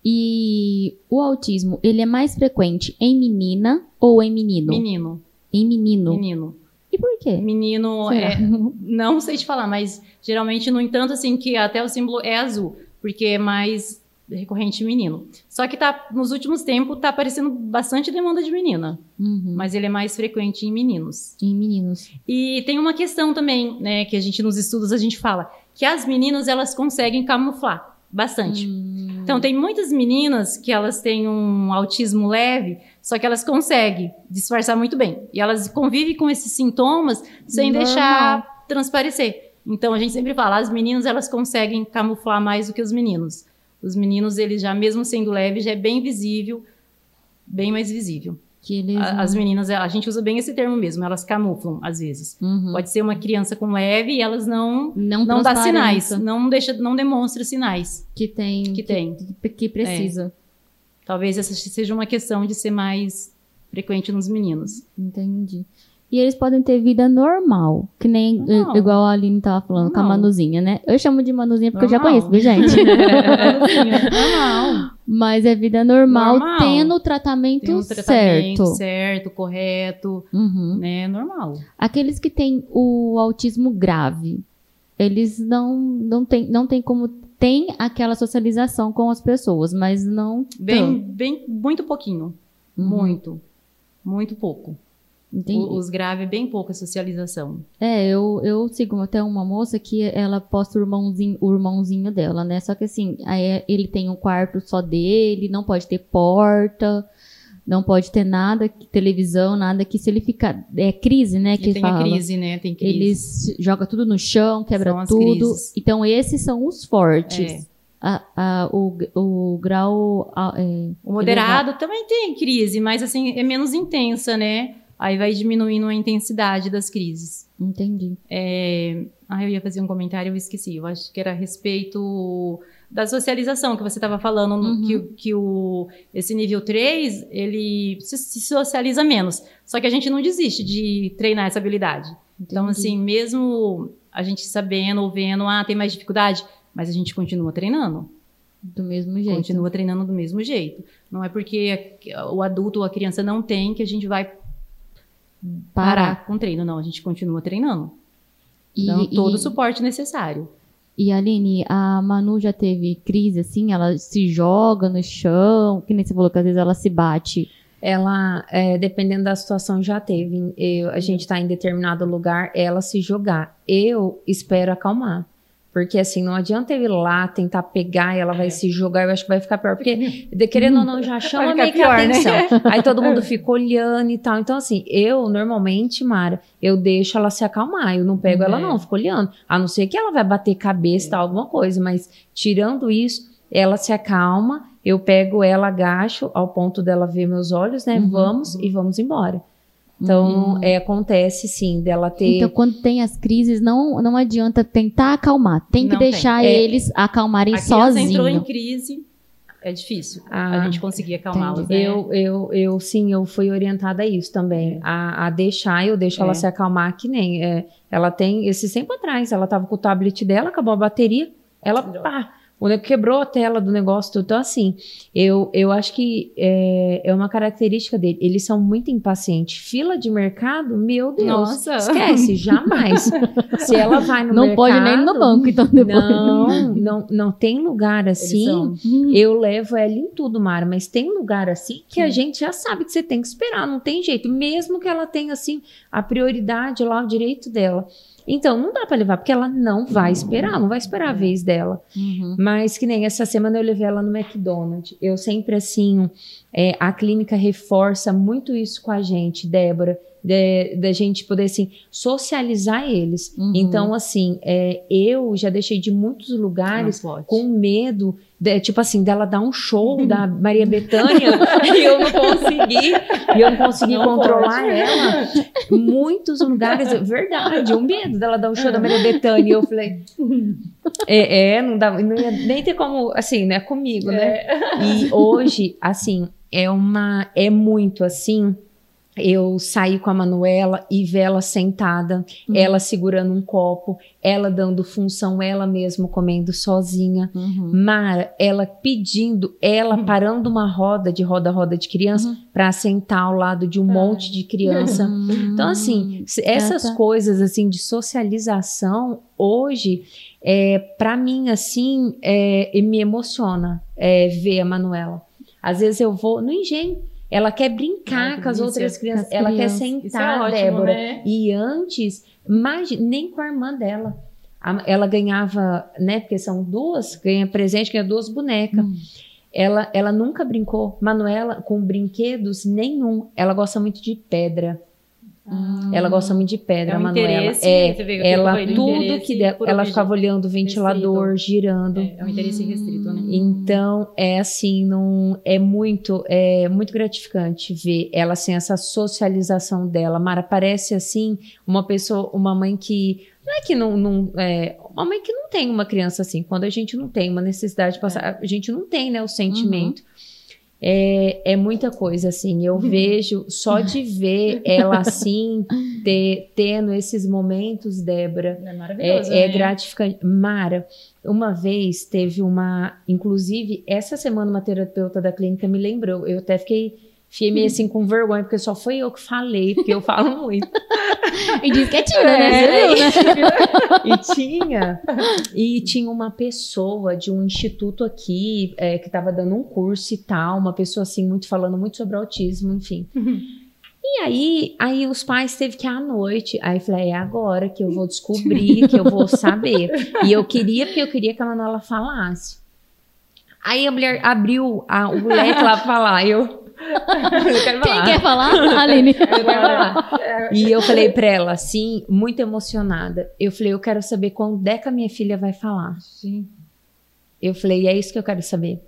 Speaker 1: E o autismo, ele é mais frequente em menina ou em menino?
Speaker 2: Menino,
Speaker 1: Em menino.
Speaker 2: menino.
Speaker 1: E por quê?
Speaker 2: Menino é, <laughs> não sei te falar, mas geralmente, no entanto, assim, que até o símbolo é azul, porque é mais recorrente em menino. Só que tá, nos últimos tempos tá aparecendo bastante demanda de menina,
Speaker 1: Uhum.
Speaker 2: mas ele é mais frequente em meninos.
Speaker 1: Em meninos.
Speaker 2: E tem uma questão também, né, que a gente nos estudos a gente fala, que as meninas elas conseguem camuflar bastante.
Speaker 1: Hum.
Speaker 2: Então, tem muitas meninas que elas têm um autismo leve, só que elas conseguem disfarçar muito bem. E elas convivem com esses sintomas sem
Speaker 1: Normal.
Speaker 2: deixar transparecer. Então, a gente sempre fala, as meninas, elas conseguem camuflar mais do que os meninos. Os meninos, eles já, mesmo sendo leve, já é bem visível, bem mais visível.
Speaker 1: Que eles
Speaker 2: As meninas, a gente usa bem esse termo mesmo, elas camuflam, às vezes.
Speaker 1: Uhum.
Speaker 2: Pode ser uma criança com leve e elas não...
Speaker 1: não,
Speaker 2: Não dá sinais, não deixa, não demonstra sinais
Speaker 1: que tem
Speaker 2: que tem.
Speaker 1: que, que precisa.
Speaker 2: Talvez essa seja uma questão de ser mais frequente nos meninos.
Speaker 1: Entendi. E eles podem ter vida normal, que nem
Speaker 2: Normal.
Speaker 1: i- igual a Aline tava falando com a
Speaker 2: Normal.
Speaker 1: Manuzinha, né? Eu chamo de Manuzinha porque eu já
Speaker 2: Normal.
Speaker 1: conheço, viu, gente? <laughs>
Speaker 2: Normal.
Speaker 1: Mas é vida normal,
Speaker 2: Normal.
Speaker 1: tendo o tratamento,
Speaker 2: Tem um tratamento
Speaker 1: certo.
Speaker 2: certo, correto,
Speaker 1: Uhum.
Speaker 2: né? Normal.
Speaker 1: Aqueles que têm o autismo grave, eles não não tem não tem como tem aquela socialização com as pessoas, mas não
Speaker 2: Bem,
Speaker 1: tanto.
Speaker 2: bem, muito pouquinho.
Speaker 1: Uhum.
Speaker 2: Muito. Muito pouco.
Speaker 1: Entendi.
Speaker 2: Os graves, bem pouca socialização.
Speaker 1: É, eu, eu sigo até uma moça que ela posta o irmãozinho, o irmãozinho dela, né? Só que assim, aí é- ele tem um quarto só dele, não pode ter porta, não pode ter nada, televisão, nada que se ele ficar. É crise, né? Que
Speaker 2: tem
Speaker 1: fala.
Speaker 2: crise, né? Tem crise.
Speaker 1: Eles joga tudo no chão, quebra tudo.
Speaker 2: crises.
Speaker 1: Então, esses são os fortes.
Speaker 2: É.
Speaker 1: A- a- o, o grau. a- é,
Speaker 2: O moderado também tem crise, mas assim, é menos intensa, né? Aí vai diminuindo a intensidade das crises.
Speaker 1: entendi.
Speaker 2: É... Ah, eu ia fazer um comentário, eu esqueci. Eu acho que era a respeito da socialização que você estava falando,
Speaker 1: Uhum.
Speaker 2: que, que o, esse nível 3, ele se, se socializa menos. Só que a gente não desiste de treinar essa habilidade. Então,
Speaker 1: Entendi.
Speaker 2: assim, mesmo a gente sabendo ou vendo, ah, tem mais dificuldade, mas a gente continua treinando.
Speaker 1: Do mesmo jeito.
Speaker 2: Continua treinando do mesmo jeito. Não é porque o adulto ou a criança não tem que a gente vai parar com o treino. Não, a gente continua treinando.
Speaker 1: E,
Speaker 2: Então, todo
Speaker 1: e,
Speaker 2: o suporte necessário.
Speaker 1: e Aline, a Manu já teve crise assim? Ela se joga no chão, que nem você falou que às vezes ela se bate.
Speaker 3: Ela, é, dependendo da situação, já teve. Eu- a gente tá em determinado lugar, ela se jogar. Eu espero acalmar. Porque assim, não adianta eu ir lá tentar pegar e ela vai se jogar, eu acho que vai ficar pior. Porque, <laughs> de- querendo ou não, já chama meio que a
Speaker 2: né?
Speaker 3: atenção. <laughs> Aí todo mundo fica olhando e tal. Então, assim, eu normalmente, Mara, eu deixo ela se acalmar. Eu não pego ela,
Speaker 2: É.
Speaker 3: não, eu fico olhando. A não ser que ela vai bater cabeça e tal, alguma coisa. Mas tirando isso, ela se acalma, eu pego ela, agacho ao ponto dela ver meus olhos, né?
Speaker 1: Uhum.
Speaker 3: Vamos e vamos embora. Então,
Speaker 1: Uhum.
Speaker 3: é, acontece sim, dela ter.
Speaker 1: Então, quando tem as crises, não, não adianta tentar acalmar. Tem que
Speaker 2: Não tem.
Speaker 1: deixar
Speaker 3: É.
Speaker 1: eles acalmarem
Speaker 2: A criança entrou em crise, é difícil
Speaker 3: Ah,
Speaker 2: a gente conseguir acalmá-las. né?
Speaker 3: Eu, eu, eu, sim, eu fui orientada a isso também, a, a deixar, eu deixo ela
Speaker 2: É.
Speaker 3: se acalmar, que nem, é, ela tem, esse tempo atrás, ela tava com o tablet dela, acabou a bateria, ela, pá, o nego quebrou a tela do negócio, tudo. então assim, eu, eu acho que é, é uma característica dele, eles são muito impacientes, fila de mercado, meu Deus,
Speaker 2: Nossa.
Speaker 3: esquece, jamais, <laughs> se ela vai no
Speaker 1: Não
Speaker 3: mercado...
Speaker 1: pode nem ir no banco, então depois.
Speaker 3: Não, não, não tem lugar assim,
Speaker 2: são-
Speaker 3: eu levo ela em tudo, Mara, mas tem lugar assim que a
Speaker 2: Sim.
Speaker 3: gente já sabe que você tem que esperar, não tem jeito, mesmo que ela tenha assim a prioridade lá, o direito dela. Então, não dá pra levar, porque ela não vai esperar, não vai esperar a vez dela.
Speaker 1: Uhum.
Speaker 3: Mas que nem essa semana eu levei ela no McDonald's. Eu sempre assim, é, a clínica reforça muito isso com a gente, Débora, da gente poder assim socializar eles.
Speaker 1: Uhum.
Speaker 3: Então, assim, é, eu já deixei de muitos lugares com medo, de- tipo assim, dela dar um show da <laughs> Maria Bethânia <laughs> e eu não consegui, e eu não consegui
Speaker 2: Não
Speaker 3: controlar
Speaker 2: pode.
Speaker 3: ela. Muitos lugares, verdade, o medo dela dar um show da Maria Bethânia. E eu falei, é, é, não dava, não ia nem ter como, assim, né, comigo, né? E hoje, assim, é uma, é muito assim. Eu saí com a Manuela e ver ela sentada, ela segurando um copo, ela dando função, ela mesma comendo sozinha.
Speaker 1: Uhum.
Speaker 3: Mara, ela pedindo, ela parando uma roda de roda-roda de criança pra sentar ao lado de um monte de criança. Então, assim, essas
Speaker 1: tá.
Speaker 3: coisas assim de socialização, hoje, é, para mim, assim, é, me emociona é, ver a Manuela. Às vezes eu vou no engenho, ela quer brincar
Speaker 2: Ai,
Speaker 3: com as outras crianças,
Speaker 1: as
Speaker 3: ela
Speaker 1: crianças.
Speaker 3: quer
Speaker 2: Isso é
Speaker 3: sentar,
Speaker 2: ótimo,
Speaker 3: Débora.
Speaker 2: né?
Speaker 3: E antes, imagine, nem com a irmã dela. A- Ela ganhava, né? Porque são duas, ganha presente, ganha duas bonecas.
Speaker 1: Hum.
Speaker 3: Ela, ela nunca brincou, Manuela, com brinquedos nenhum. Ela gosta muito de pedra. Ela gosta muito de pedra,
Speaker 2: É um
Speaker 3: Manuela.
Speaker 2: interesse,
Speaker 3: É, ela
Speaker 2: do
Speaker 3: tudo que
Speaker 2: por
Speaker 3: ela ficava olhando o ventilador, girando.
Speaker 2: É, é um interesse restrito, né?
Speaker 3: Então, é assim, não é muito, é muito gratificante ver ela assim, essa socialização dela. Mara parece assim uma pessoa, uma mãe que não é que não, não é, uma mãe que não tem uma criança assim. Quando a gente não tem uma necessidade de passar, a gente não tem, né, o sentimento. É, é muita coisa, assim. Eu vejo, só de ver ela assim, <laughs> ter, tendo esses momentos, Débora,
Speaker 2: É maravilhoso,
Speaker 3: é, é
Speaker 2: né?
Speaker 3: gratificante. Mara, uma vez teve uma. Inclusive, essa semana uma terapeuta da clínica me lembrou. Eu até fiquei. Fiquei meio assim com vergonha, porque só foi eu que falei, porque eu falo muito. <laughs>
Speaker 1: E diz que é tímida, né?
Speaker 3: É,
Speaker 1: né? <laughs>
Speaker 3: e tinha e tinha uma pessoa de um instituto aqui é, que estava dando um curso e tal, uma pessoa assim muito falando muito sobre autismo, enfim. E aí, aí os pais teve que ir à noite. Aí eu falei, é agora que eu vou descobrir, <laughs> que eu vou saber. E eu queria, porque eu queria que a Manuela falasse. Aí a mulher abriu a- o leque lá pra falar. Eu.
Speaker 1: Quem
Speaker 3: falar.
Speaker 1: quer falar? Aline. <laughs>
Speaker 3: Eu falar. E eu falei pra ela, assim, muito emocionada. Eu falei, eu quero saber quando é que a minha filha vai falar.
Speaker 2: Sim.
Speaker 3: Eu falei, é isso que eu quero saber.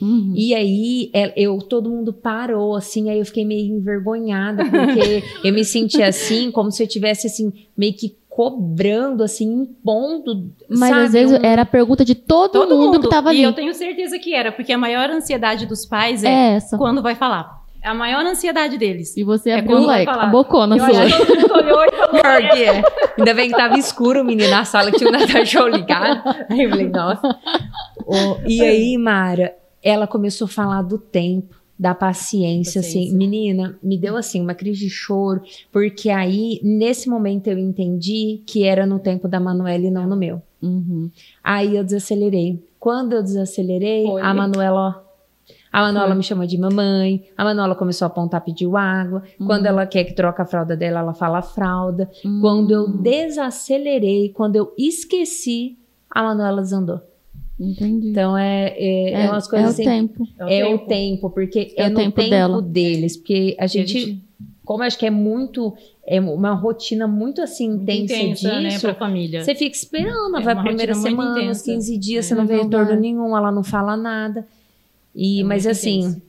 Speaker 1: Uhum.
Speaker 3: E aí, é, eu, todo mundo parou, assim, aí eu fiquei meio envergonhada, porque eu me senti assim, como se eu tivesse, assim, meio que cobrando, assim, impondo,
Speaker 1: Mas
Speaker 3: sabe?
Speaker 1: às vezes
Speaker 3: um-
Speaker 1: era a pergunta de todo,
Speaker 2: Todo
Speaker 1: mundo,
Speaker 2: mundo
Speaker 1: que tava ali.
Speaker 2: E eu tenho certeza que era, porque a maior ansiedade dos pais é,
Speaker 1: É essa.
Speaker 2: quando vai falar. A maior ansiedade deles.
Speaker 1: E você
Speaker 2: É
Speaker 1: abriu
Speaker 2: falar.
Speaker 1: a bocona
Speaker 2: Eu
Speaker 1: sua.
Speaker 2: acho que todo mundo olhou e falou.
Speaker 3: Pior que é. Ainda bem que tava escuro, o menino, na sala, que tinha o Natal Show ligado. Aí eu falei, nossa. <laughs> Ô, e aí, Mara, ela começou a falar do tempo, da paciência, assim.
Speaker 2: Paciência.
Speaker 3: Menina, me deu, assim, uma crise de choro, porque aí, nesse momento, eu entendi que era no tempo da Manuela e não no meu.
Speaker 1: Uhum.
Speaker 3: Aí eu desacelerei. Quando eu desacelerei,
Speaker 2: Foi.
Speaker 3: a Manuela, ó, a Manuela
Speaker 1: Foi.
Speaker 3: me chamou de mamãe, a Manuela começou a apontar, pediu água. Quando ela quer que troque a fralda dela, ela fala fralda. Quando eu desacelerei, quando eu esqueci, a Manuela desandou.
Speaker 1: Entendi.
Speaker 3: Então é, é, é umas coisas
Speaker 1: é o
Speaker 3: assim.
Speaker 1: tempo.
Speaker 3: É o tempo, porque é,
Speaker 1: É o
Speaker 3: no
Speaker 1: tempo
Speaker 3: tempo,
Speaker 1: dela.
Speaker 3: deles. Porque a
Speaker 2: a
Speaker 3: gente, como acho que é muito, é uma rotina muito assim
Speaker 2: Muito
Speaker 3: intensa,
Speaker 2: intensa, né,
Speaker 3: disso,
Speaker 2: pra família.
Speaker 3: você fica esperando,
Speaker 2: É
Speaker 3: vai a primeira semana, os
Speaker 2: intensa.
Speaker 3: 15 dias,
Speaker 2: É.
Speaker 3: você não vê retorno nenhum, ela não fala nada. E,
Speaker 2: É
Speaker 3: mas assim,
Speaker 2: intenso.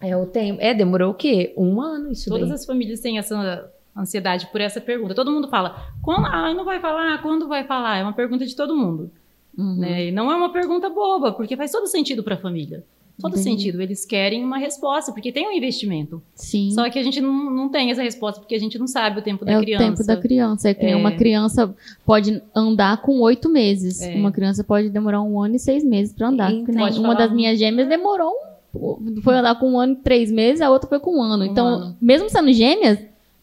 Speaker 3: é o tempo. É, demorou o quê? Um ano isso
Speaker 2: Todas
Speaker 3: daí.
Speaker 2: as famílias têm essa ansiedade por essa pergunta. Todo mundo fala, quando ah, não vai falar, quando vai falar? É uma pergunta de todo mundo.
Speaker 1: Uhum.
Speaker 2: Né? E não é uma pergunta boba, porque faz todo sentido para a família. Todo
Speaker 1: Entendi.
Speaker 2: sentido. Eles querem uma resposta, porque tem um investimento.
Speaker 1: Sim.
Speaker 2: Só que a gente não, não tem essa resposta, porque a gente não sabe o tempo da
Speaker 1: é
Speaker 2: criança.
Speaker 1: o tempo da criança. É que
Speaker 2: É.
Speaker 1: uma criança pode andar com oito meses.
Speaker 2: É.
Speaker 1: Uma criança pode demorar um ano e seis meses pra andar.
Speaker 3: Então,
Speaker 2: pode
Speaker 1: uma das minhas gêmeas demorou um, foi andar com um ano e três meses, a outra foi com um ano.
Speaker 2: Um
Speaker 1: então,
Speaker 2: ano.
Speaker 1: mesmo sendo gêmeas,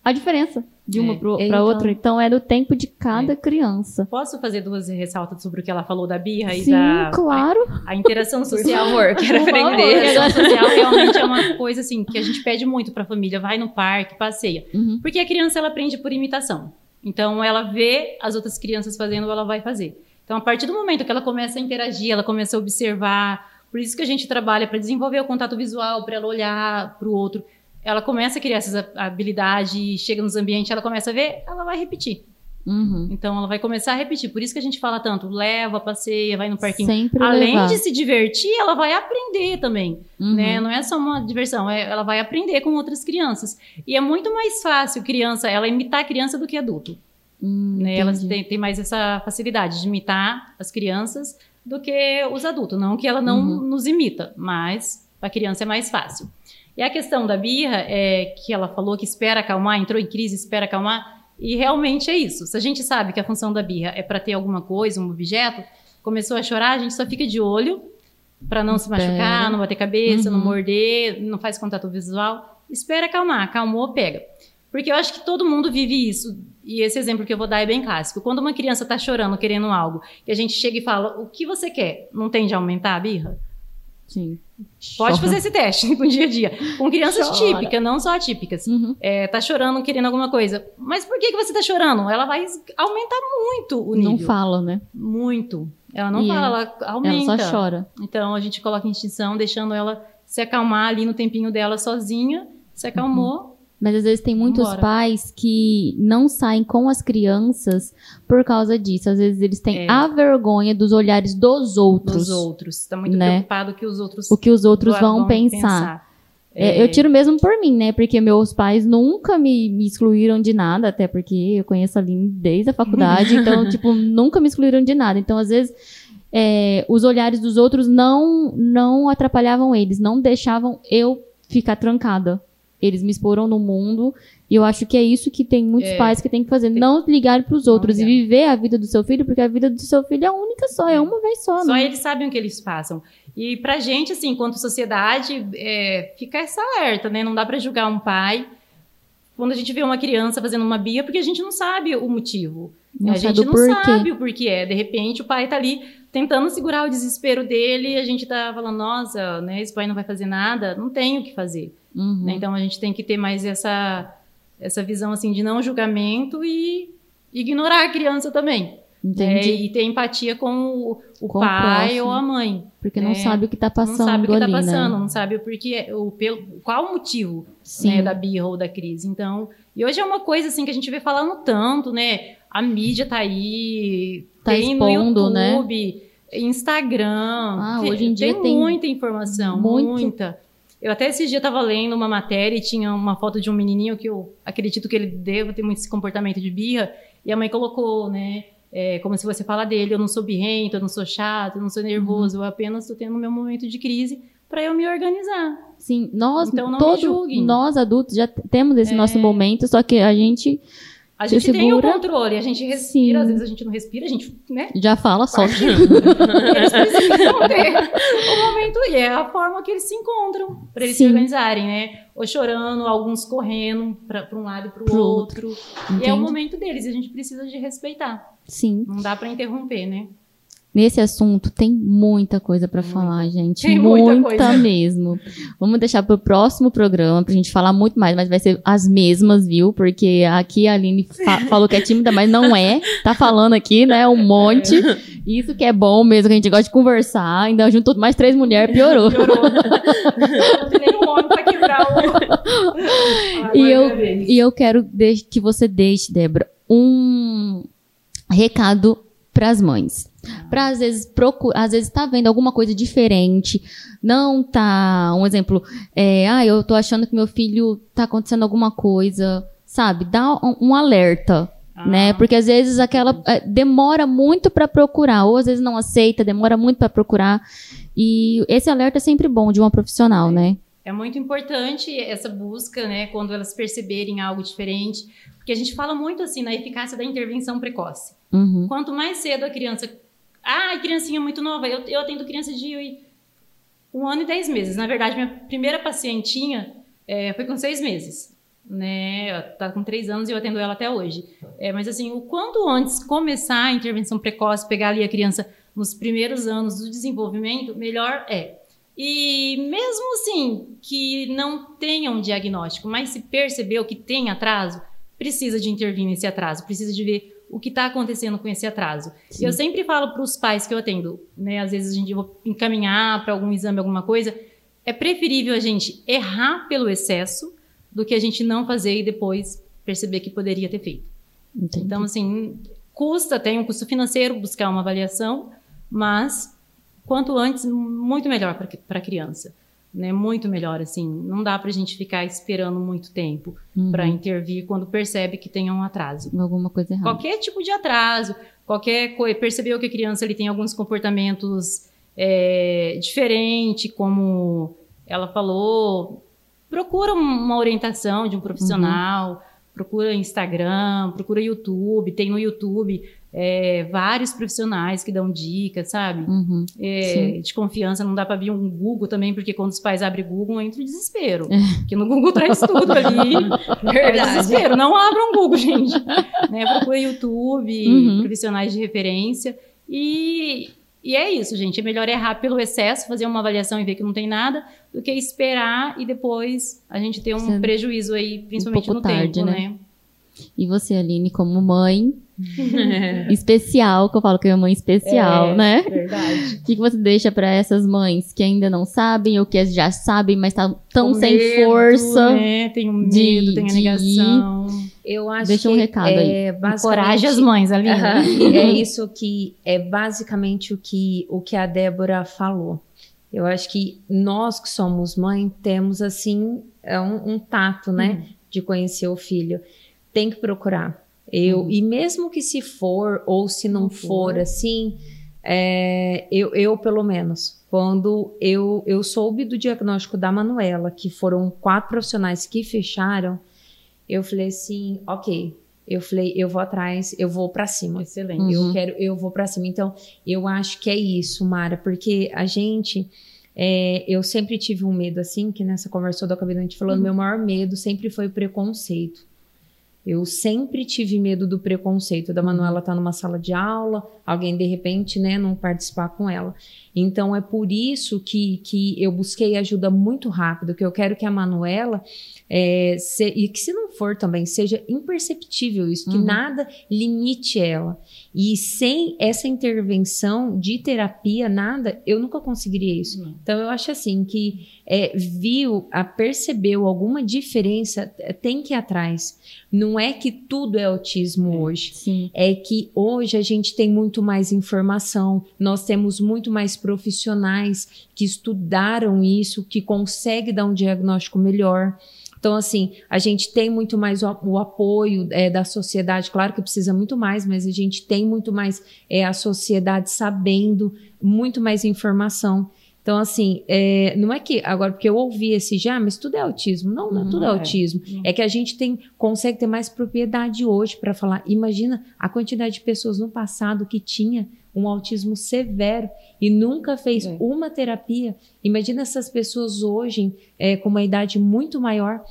Speaker 1: a diferença de uma
Speaker 2: É.
Speaker 1: pra
Speaker 3: Então-
Speaker 1: outra. Então, é do tempo de cada criança.
Speaker 2: Posso fazer duas ressaltas sobre o que ela falou da birra e
Speaker 1: Sim,
Speaker 2: da
Speaker 1: claro.
Speaker 2: a interação social?
Speaker 3: favor, <laughs> quero aprender.
Speaker 2: A interação social realmente é uma coisa assim que a gente pede muito para a família. Vai no parque, passeia.
Speaker 1: Uhum.
Speaker 2: Porque a criança ela aprende por imitação. Então ela vê as outras crianças fazendo, ela vai fazer. Então a partir do momento que ela começa a interagir, ela começa a observar. Por isso que a gente trabalha para desenvolver o contato visual, para ela olhar para o outro. Ela começa a criar essas habilidades, chega nos ambientes, ela começa a ver, ela vai repetir.
Speaker 1: Uhum.
Speaker 2: Então ela vai começar a repetir. Por isso que a gente fala tanto, leva, passeia, vai no parquinho.
Speaker 1: Sempre
Speaker 2: Além
Speaker 1: levar.
Speaker 2: de se divertir, ela vai aprender também,
Speaker 1: Uhum.
Speaker 2: né? Não é só uma diversão, é- ela vai aprender com outras crianças. E é muito mais fácil criança, ela imitar a criança do que adulto,
Speaker 1: Hum,
Speaker 2: né? Elas
Speaker 1: entendi.
Speaker 2: têm, têm mais essa facilidade de imitar as crianças do que os adultos. Não que ela não
Speaker 1: Uhum.
Speaker 2: nos imita, mas para a criança é mais fácil. E a questão da birra é que ela falou que espera acalmar, entrou em crise, espera acalmar. E realmente é isso. Se a gente sabe que a função da birra é para ter alguma coisa, um objeto, começou a chorar, a gente só fica de olho para não se machucar, não bater cabeça, não
Speaker 1: Uhum.
Speaker 2: morder, não faz contato visual. Espera acalmar, acalmou, pega. Porque eu acho que todo mundo vive isso. E esse exemplo que eu vou dar é bem clássico. Quando uma criança está chorando, querendo algo, e a gente chega e fala: O que você quer? Não tem de aumentar a birra?
Speaker 1: Sim.
Speaker 2: Pode
Speaker 1: Chora.
Speaker 2: fazer esse teste <laughs> com o dia a dia. Com crianças
Speaker 1: Chora.
Speaker 2: típicas, não só atípicas.
Speaker 1: Uhum.
Speaker 2: É, tá chorando, querendo alguma coisa. Mas por que, que você tá chorando? Ela vai aumentar muito o nível.
Speaker 1: Não fala, né?
Speaker 2: Muito. Ela não
Speaker 1: E
Speaker 2: fala, ela
Speaker 1: Ela
Speaker 2: aumenta.
Speaker 1: só chora.
Speaker 2: Então a gente coloca em extinção, deixando ela se acalmar ali no tempinho dela sozinha. Se acalmou.
Speaker 1: Mas às vezes tem muitos
Speaker 2: Vambora.
Speaker 1: pais que não saem com as crianças por causa disso. Às vezes eles têm
Speaker 2: É.
Speaker 1: a vergonha dos olhares dos outros.
Speaker 2: Dos outros. Tá muito
Speaker 1: né?
Speaker 2: preocupado que os outros
Speaker 1: O que os outros
Speaker 2: vão-
Speaker 1: vão, pensar. É,
Speaker 2: É,
Speaker 1: Eu tiro mesmo por mim, né? Porque meus pais nunca me, me excluíram de nada, até porque eu conheço a Aline desde a faculdade, <laughs> então, tipo, nunca me excluíram de nada. Então, às vezes, é, os olhares dos outros não, não atrapalhavam eles, não deixavam eu ficar trancada. Eles me exporam no mundo e eu acho que é isso que tem muitos
Speaker 2: É.
Speaker 1: pais que tem que fazer, não ligar para os outros e viver a vida do seu filho, porque a vida do seu filho é única só, é uma vez só,
Speaker 2: Só
Speaker 1: né?
Speaker 2: eles sabem o que eles passam. E pra gente, assim, enquanto sociedade, é, fica essa alerta, né? Não dá pra julgar um pai quando a gente vê uma criança fazendo uma bia, porque a gente não sabe o motivo.
Speaker 1: Não
Speaker 2: a gente não
Speaker 1: porquê.
Speaker 2: sabe o porquê é. De repente, o pai tá ali tentando segurar o desespero dele a gente tá falando, nossa, né? Esse pai não vai fazer nada. Não tem o que fazer.
Speaker 1: Uhum.
Speaker 2: né? Então a gente tem que ter mais essa, essa visão assim de não julgamento e ignorar a criança também. né?
Speaker 1: Entendi.
Speaker 2: E ter empatia com o, o
Speaker 1: Com o
Speaker 2: pai
Speaker 1: próximo.
Speaker 2: ou a mãe.
Speaker 1: Porque não
Speaker 2: É,
Speaker 1: sabe o que tá passando
Speaker 2: não sabe o que está
Speaker 1: ali,
Speaker 2: passando,
Speaker 1: né?
Speaker 2: não sabe o porquê, o, pelo, qual o motivo né, da birra ou da crise. Então, e hoje é uma coisa assim que a gente vê falando tanto, né? A mídia tá aí,
Speaker 1: Tá
Speaker 2: tem
Speaker 1: expondo,
Speaker 2: no
Speaker 1: né?
Speaker 2: YouTube, Instagram.
Speaker 1: Ah,
Speaker 2: tem,
Speaker 1: hoje em dia tem
Speaker 2: muita informação,
Speaker 1: muito.
Speaker 2: muita. Eu até esses dias estava lendo uma matéria e tinha uma foto de um menininho que eu acredito que ele deva ter muito esse comportamento de birra, e a mãe colocou, né? é, como se você fala dele, eu não sou birrento, eu não sou chato, eu não sou nervoso, eu apenas estou tendo meu momento de crise para eu me organizar.
Speaker 1: Sim, nós,
Speaker 2: Então não
Speaker 1: todo, nós adultos já temos esse
Speaker 2: É.
Speaker 1: nosso momento, só que a gente
Speaker 2: A gente tem o controle, a gente respira,
Speaker 1: Sim.
Speaker 2: às vezes a gente não respira, a gente, né?
Speaker 1: já fala só. <laughs>
Speaker 2: Eles precisam ter o momento e é a forma que eles se encontram para eles
Speaker 1: Sim.
Speaker 2: se organizarem, né? Ou chorando, alguns correndo para um lado e para
Speaker 1: Pro
Speaker 2: o outro. E é o momento deles a gente precisa de respeitar.
Speaker 1: Sim.
Speaker 2: Não dá para interromper, né?
Speaker 1: Nesse assunto tem muita coisa pra falar, gente.
Speaker 2: Tem muita
Speaker 1: muita
Speaker 2: coisa.
Speaker 1: mesmo. Vamos deixar pro próximo programa pra gente falar muito mais, mas vai ser as mesmas, viu? Porque aqui a Aline fa- falou que é tímida, mas não é. Tá falando aqui, né? Um monte. Isso que é bom mesmo, que a gente gosta de conversar. Ainda juntou mais três mulheres, piorou.
Speaker 2: Piorou. <laughs> não tem nenhum homem para quebrar o.
Speaker 1: E
Speaker 2: é
Speaker 1: eu,
Speaker 2: vez.
Speaker 1: e eu quero que você deixe, Débora, um recado para as mães. Para às vezes procurar, às vezes tá vendo alguma coisa diferente, não tá, um exemplo, é, ah, eu tô achando que meu filho tá acontecendo alguma coisa, sabe? Dá um, um alerta,
Speaker 2: Ah,
Speaker 1: né? Porque às vezes aquela é, demora muito para procurar, ou às vezes não aceita, demora muito para procurar. E esse alerta é sempre bom de uma profissional, né?
Speaker 2: É muito importante essa busca, né, quando elas perceberem algo diferente, porque a gente fala muito assim na eficácia da intervenção precoce.
Speaker 1: Uhum.
Speaker 2: Quanto mais cedo a criança. Ah, criancinha muito nova. Eu, eu atendo criança de um ano e dez meses. Na verdade, minha primeira pacientinha é, foi com seis meses. Né? Ela tá com três anos e eu atendo ela até hoje. É, mas assim, o quanto antes começar a intervenção precoce, pegar ali a criança nos primeiros anos do desenvolvimento, melhor é. E mesmo assim, que não tenha um diagnóstico, mas se percebeu que tem atraso, precisa de intervir nesse atraso, precisa de ver o que está acontecendo com esse atraso. E eu sempre falo para os pais que eu atendo, né? Às vezes a gente vai encaminhar para algum exame, alguma coisa. É preferível a gente errar pelo excesso do que a gente não fazer e depois perceber que poderia ter feito.
Speaker 1: Entendi.
Speaker 2: Então, assim, custa, tem um custo financeiro buscar uma avaliação, mas quanto antes, muito melhor para a criança. Né, muito melhor, assim. Não dá para a gente ficar esperando muito tempo
Speaker 1: Uhum.
Speaker 2: para intervir quando percebe que tem um atraso.
Speaker 1: Alguma coisa errada.
Speaker 2: Qualquer tipo de atraso, qualquer coisa, percebeu que a criança ele tem alguns comportamentos é, diferentes, como ela falou, procura uma orientação de um profissional, procura Instagram, procura YouTube, tem no YouTube é, vários profissionais que dão dicas, sabe?
Speaker 1: Uhum.
Speaker 2: É, de confiança, não dá para vir um Google também, porque quando os pais abrem Google, entra o desespero.
Speaker 1: É.
Speaker 2: Porque no Google traz tudo ali. <laughs> É desespero. Não abram Google, gente. né? Procura YouTube,
Speaker 1: Uhum.
Speaker 2: profissionais de referência. E, e é isso, gente. É melhor errar pelo excesso, fazer uma avaliação e ver que não tem nada, do que esperar e depois a gente ter um
Speaker 1: Sendo
Speaker 2: prejuízo aí, principalmente
Speaker 1: pouco
Speaker 2: no
Speaker 1: tarde,
Speaker 2: tempo,
Speaker 1: né?
Speaker 2: né?
Speaker 1: E você, Aline, como mãe <laughs> especial, que eu falo que é mãe especial,
Speaker 2: É,
Speaker 1: né?
Speaker 2: Verdade.
Speaker 1: O que, que você deixa para essas mães que ainda não sabem ou que já sabem, mas estão tão
Speaker 2: Com
Speaker 1: sem
Speaker 2: medo,
Speaker 1: força?
Speaker 2: Né? Tem o medo,
Speaker 1: de-
Speaker 2: tem a
Speaker 1: de
Speaker 2: negação.
Speaker 3: Eu acho
Speaker 1: Deixa um
Speaker 3: que
Speaker 1: recado
Speaker 3: é basicamente...
Speaker 2: Coragem às mães, Aline.
Speaker 3: Aham, <laughs> é isso que é basicamente o que, o que a Débora falou. Eu acho que nós que somos mãe temos assim é um, um tato, né, de conhecer o filho. Tem que procurar. Eu e mesmo que se for ou se não,
Speaker 2: Não
Speaker 3: for, assim, é, eu, eu pelo menos quando eu, eu soube do diagnóstico da Manuela, que foram quatro profissionais que fecharam, eu falei assim, ok. Eu falei, eu vou atrás, eu vou pra cima.
Speaker 2: Excelente.
Speaker 1: Uhum.
Speaker 3: Eu quero, eu vou pra cima. Então, eu acho que é isso, Mara, porque a gente, é, eu sempre tive um medo assim, que nessa conversa eu acabei a gente falando,
Speaker 2: Uhum.
Speaker 3: meu maior medo sempre foi o preconceito. Eu sempre tive medo do preconceito da Manuela estar numa sala de aula, alguém de repente, né, não participar com ela. Então é por isso que, que eu busquei ajuda muito rápido, que eu quero que a Manuela, é, se- e que se não for também, seja imperceptível isso, que
Speaker 1: Uhum.
Speaker 3: nada limite ela. E sem essa intervenção de terapia, nada, eu nunca conseguiria isso.
Speaker 2: Não.
Speaker 3: Então eu acho assim que é, viu, a, percebeu alguma diferença, tem que ir atrás. Não é que tudo é autismo hoje
Speaker 1: Sim.
Speaker 3: é que hoje a gente tem muito mais informação, nós temos muito mais profissionais que estudaram isso, que conseguem dar um diagnóstico melhor. Então, assim, a gente tem muito mais o, o apoio é, da sociedade, claro que precisa muito mais, mas a gente tem muito mais é, a sociedade sabendo, muito mais informação. Então, assim, é, não é que agora, porque eu ouvi esse já, mas tudo é autismo. Não, não é
Speaker 1: Uhum,
Speaker 3: tudo é
Speaker 2: é.
Speaker 3: autismo. É que a gente tem, consegue ter mais propriedade hoje para falar. Imagina a quantidade de pessoas no passado que tinha um autismo severo e nunca fez
Speaker 2: É.
Speaker 3: uma terapia. Imagina essas pessoas hoje, é, com uma idade muito maior,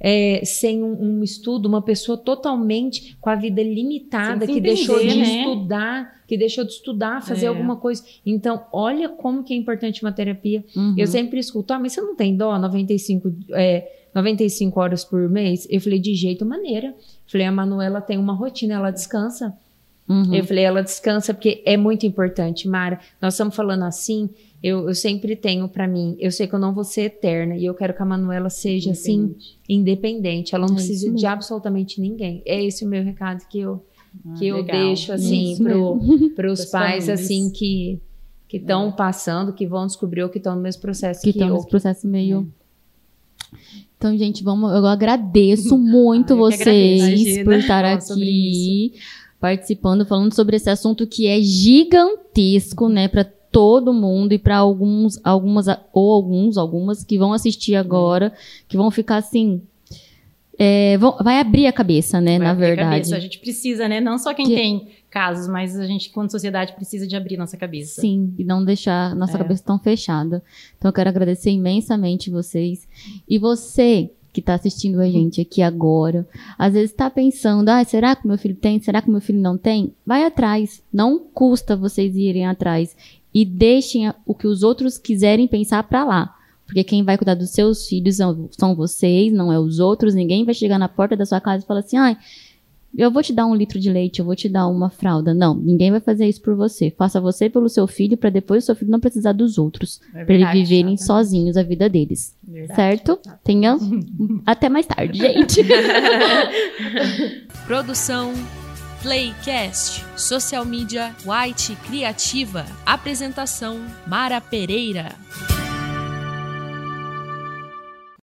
Speaker 3: é, sem um, um estudo, uma pessoa totalmente com a vida limitada, que
Speaker 2: se
Speaker 3: deixou de
Speaker 2: entender, né?
Speaker 3: estudar, que deixou de estudar, fazer
Speaker 2: É.
Speaker 3: alguma coisa. Então, olha como que é importante uma terapia.
Speaker 1: Uhum.
Speaker 3: Eu sempre escuto, ah, mas você não tem dó 95, é, 95 horas por mês? Eu falei, de jeito maneira. Falei, a Manuela tem uma rotina, ela descansa.
Speaker 1: Uhum.
Speaker 3: Eu falei, ela descansa porque é muito importante, Mara. Nós estamos falando assim, eu, eu sempre tenho pra mim, eu sei que eu não vou ser eterna e eu quero que a Manuela seja assim, independente. Ela não
Speaker 1: É
Speaker 3: precisa de absolutamente ninguém. É esse o meu recado que eu,
Speaker 2: Ah,
Speaker 3: que eu deixo assim <laughs> pros
Speaker 2: Pras
Speaker 3: pais
Speaker 2: famílias.
Speaker 3: assim que que estão passando, que vão descobrir ou que estão no mesmo processo
Speaker 1: que
Speaker 3: que,
Speaker 1: estão nesse processo meio. Então, gente, vamos. Eu agradeço muito <laughs>
Speaker 2: Ah, eu
Speaker 1: vocês
Speaker 2: agradeço,
Speaker 1: por estar
Speaker 2: sobre
Speaker 1: aqui participando, falando sobre esse assunto que é gigantesco, né, para todo mundo e para alguns, algumas ou alguns, algumas que vão assistir agora, que vão ficar assim. é, vão- vai abrir a cabeça, né,
Speaker 2: Vai
Speaker 1: na
Speaker 2: abrir a
Speaker 1: verdade.
Speaker 2: cabeça. A gente precisa, né? Não só quem
Speaker 1: Que-
Speaker 2: tem casos, mas a gente, quando sociedade, precisa de abrir nossa cabeça.
Speaker 1: Sim, e não deixar nossa
Speaker 2: É.
Speaker 1: cabeça tão fechada. Então eu quero agradecer imensamente vocês. E você que está assistindo a gente aqui agora, às vezes está pensando, ah, será que meu filho tem? Será que meu filho não tem? Vai atrás. Não custa vocês irem atrás. E deixem o que os outros quiserem pensar para lá. Porque quem vai cuidar dos seus filhos são, vocês, não é os outros. Ninguém vai chegar na porta da sua casa e falar assim, ai, eu vou te dar um litro de leite, eu vou te dar uma fralda. Não, ninguém vai fazer isso por você. Faça você pelo seu filho para depois o seu filho não precisar dos outros,
Speaker 2: É
Speaker 1: para eles viverem sozinhos a vida deles.
Speaker 2: Verdade.
Speaker 1: Certo? Tenha <laughs> até mais tarde, gente. <laughs>
Speaker 4: Produção Playcast, social media White Criativa, apresentação Mara Pereira.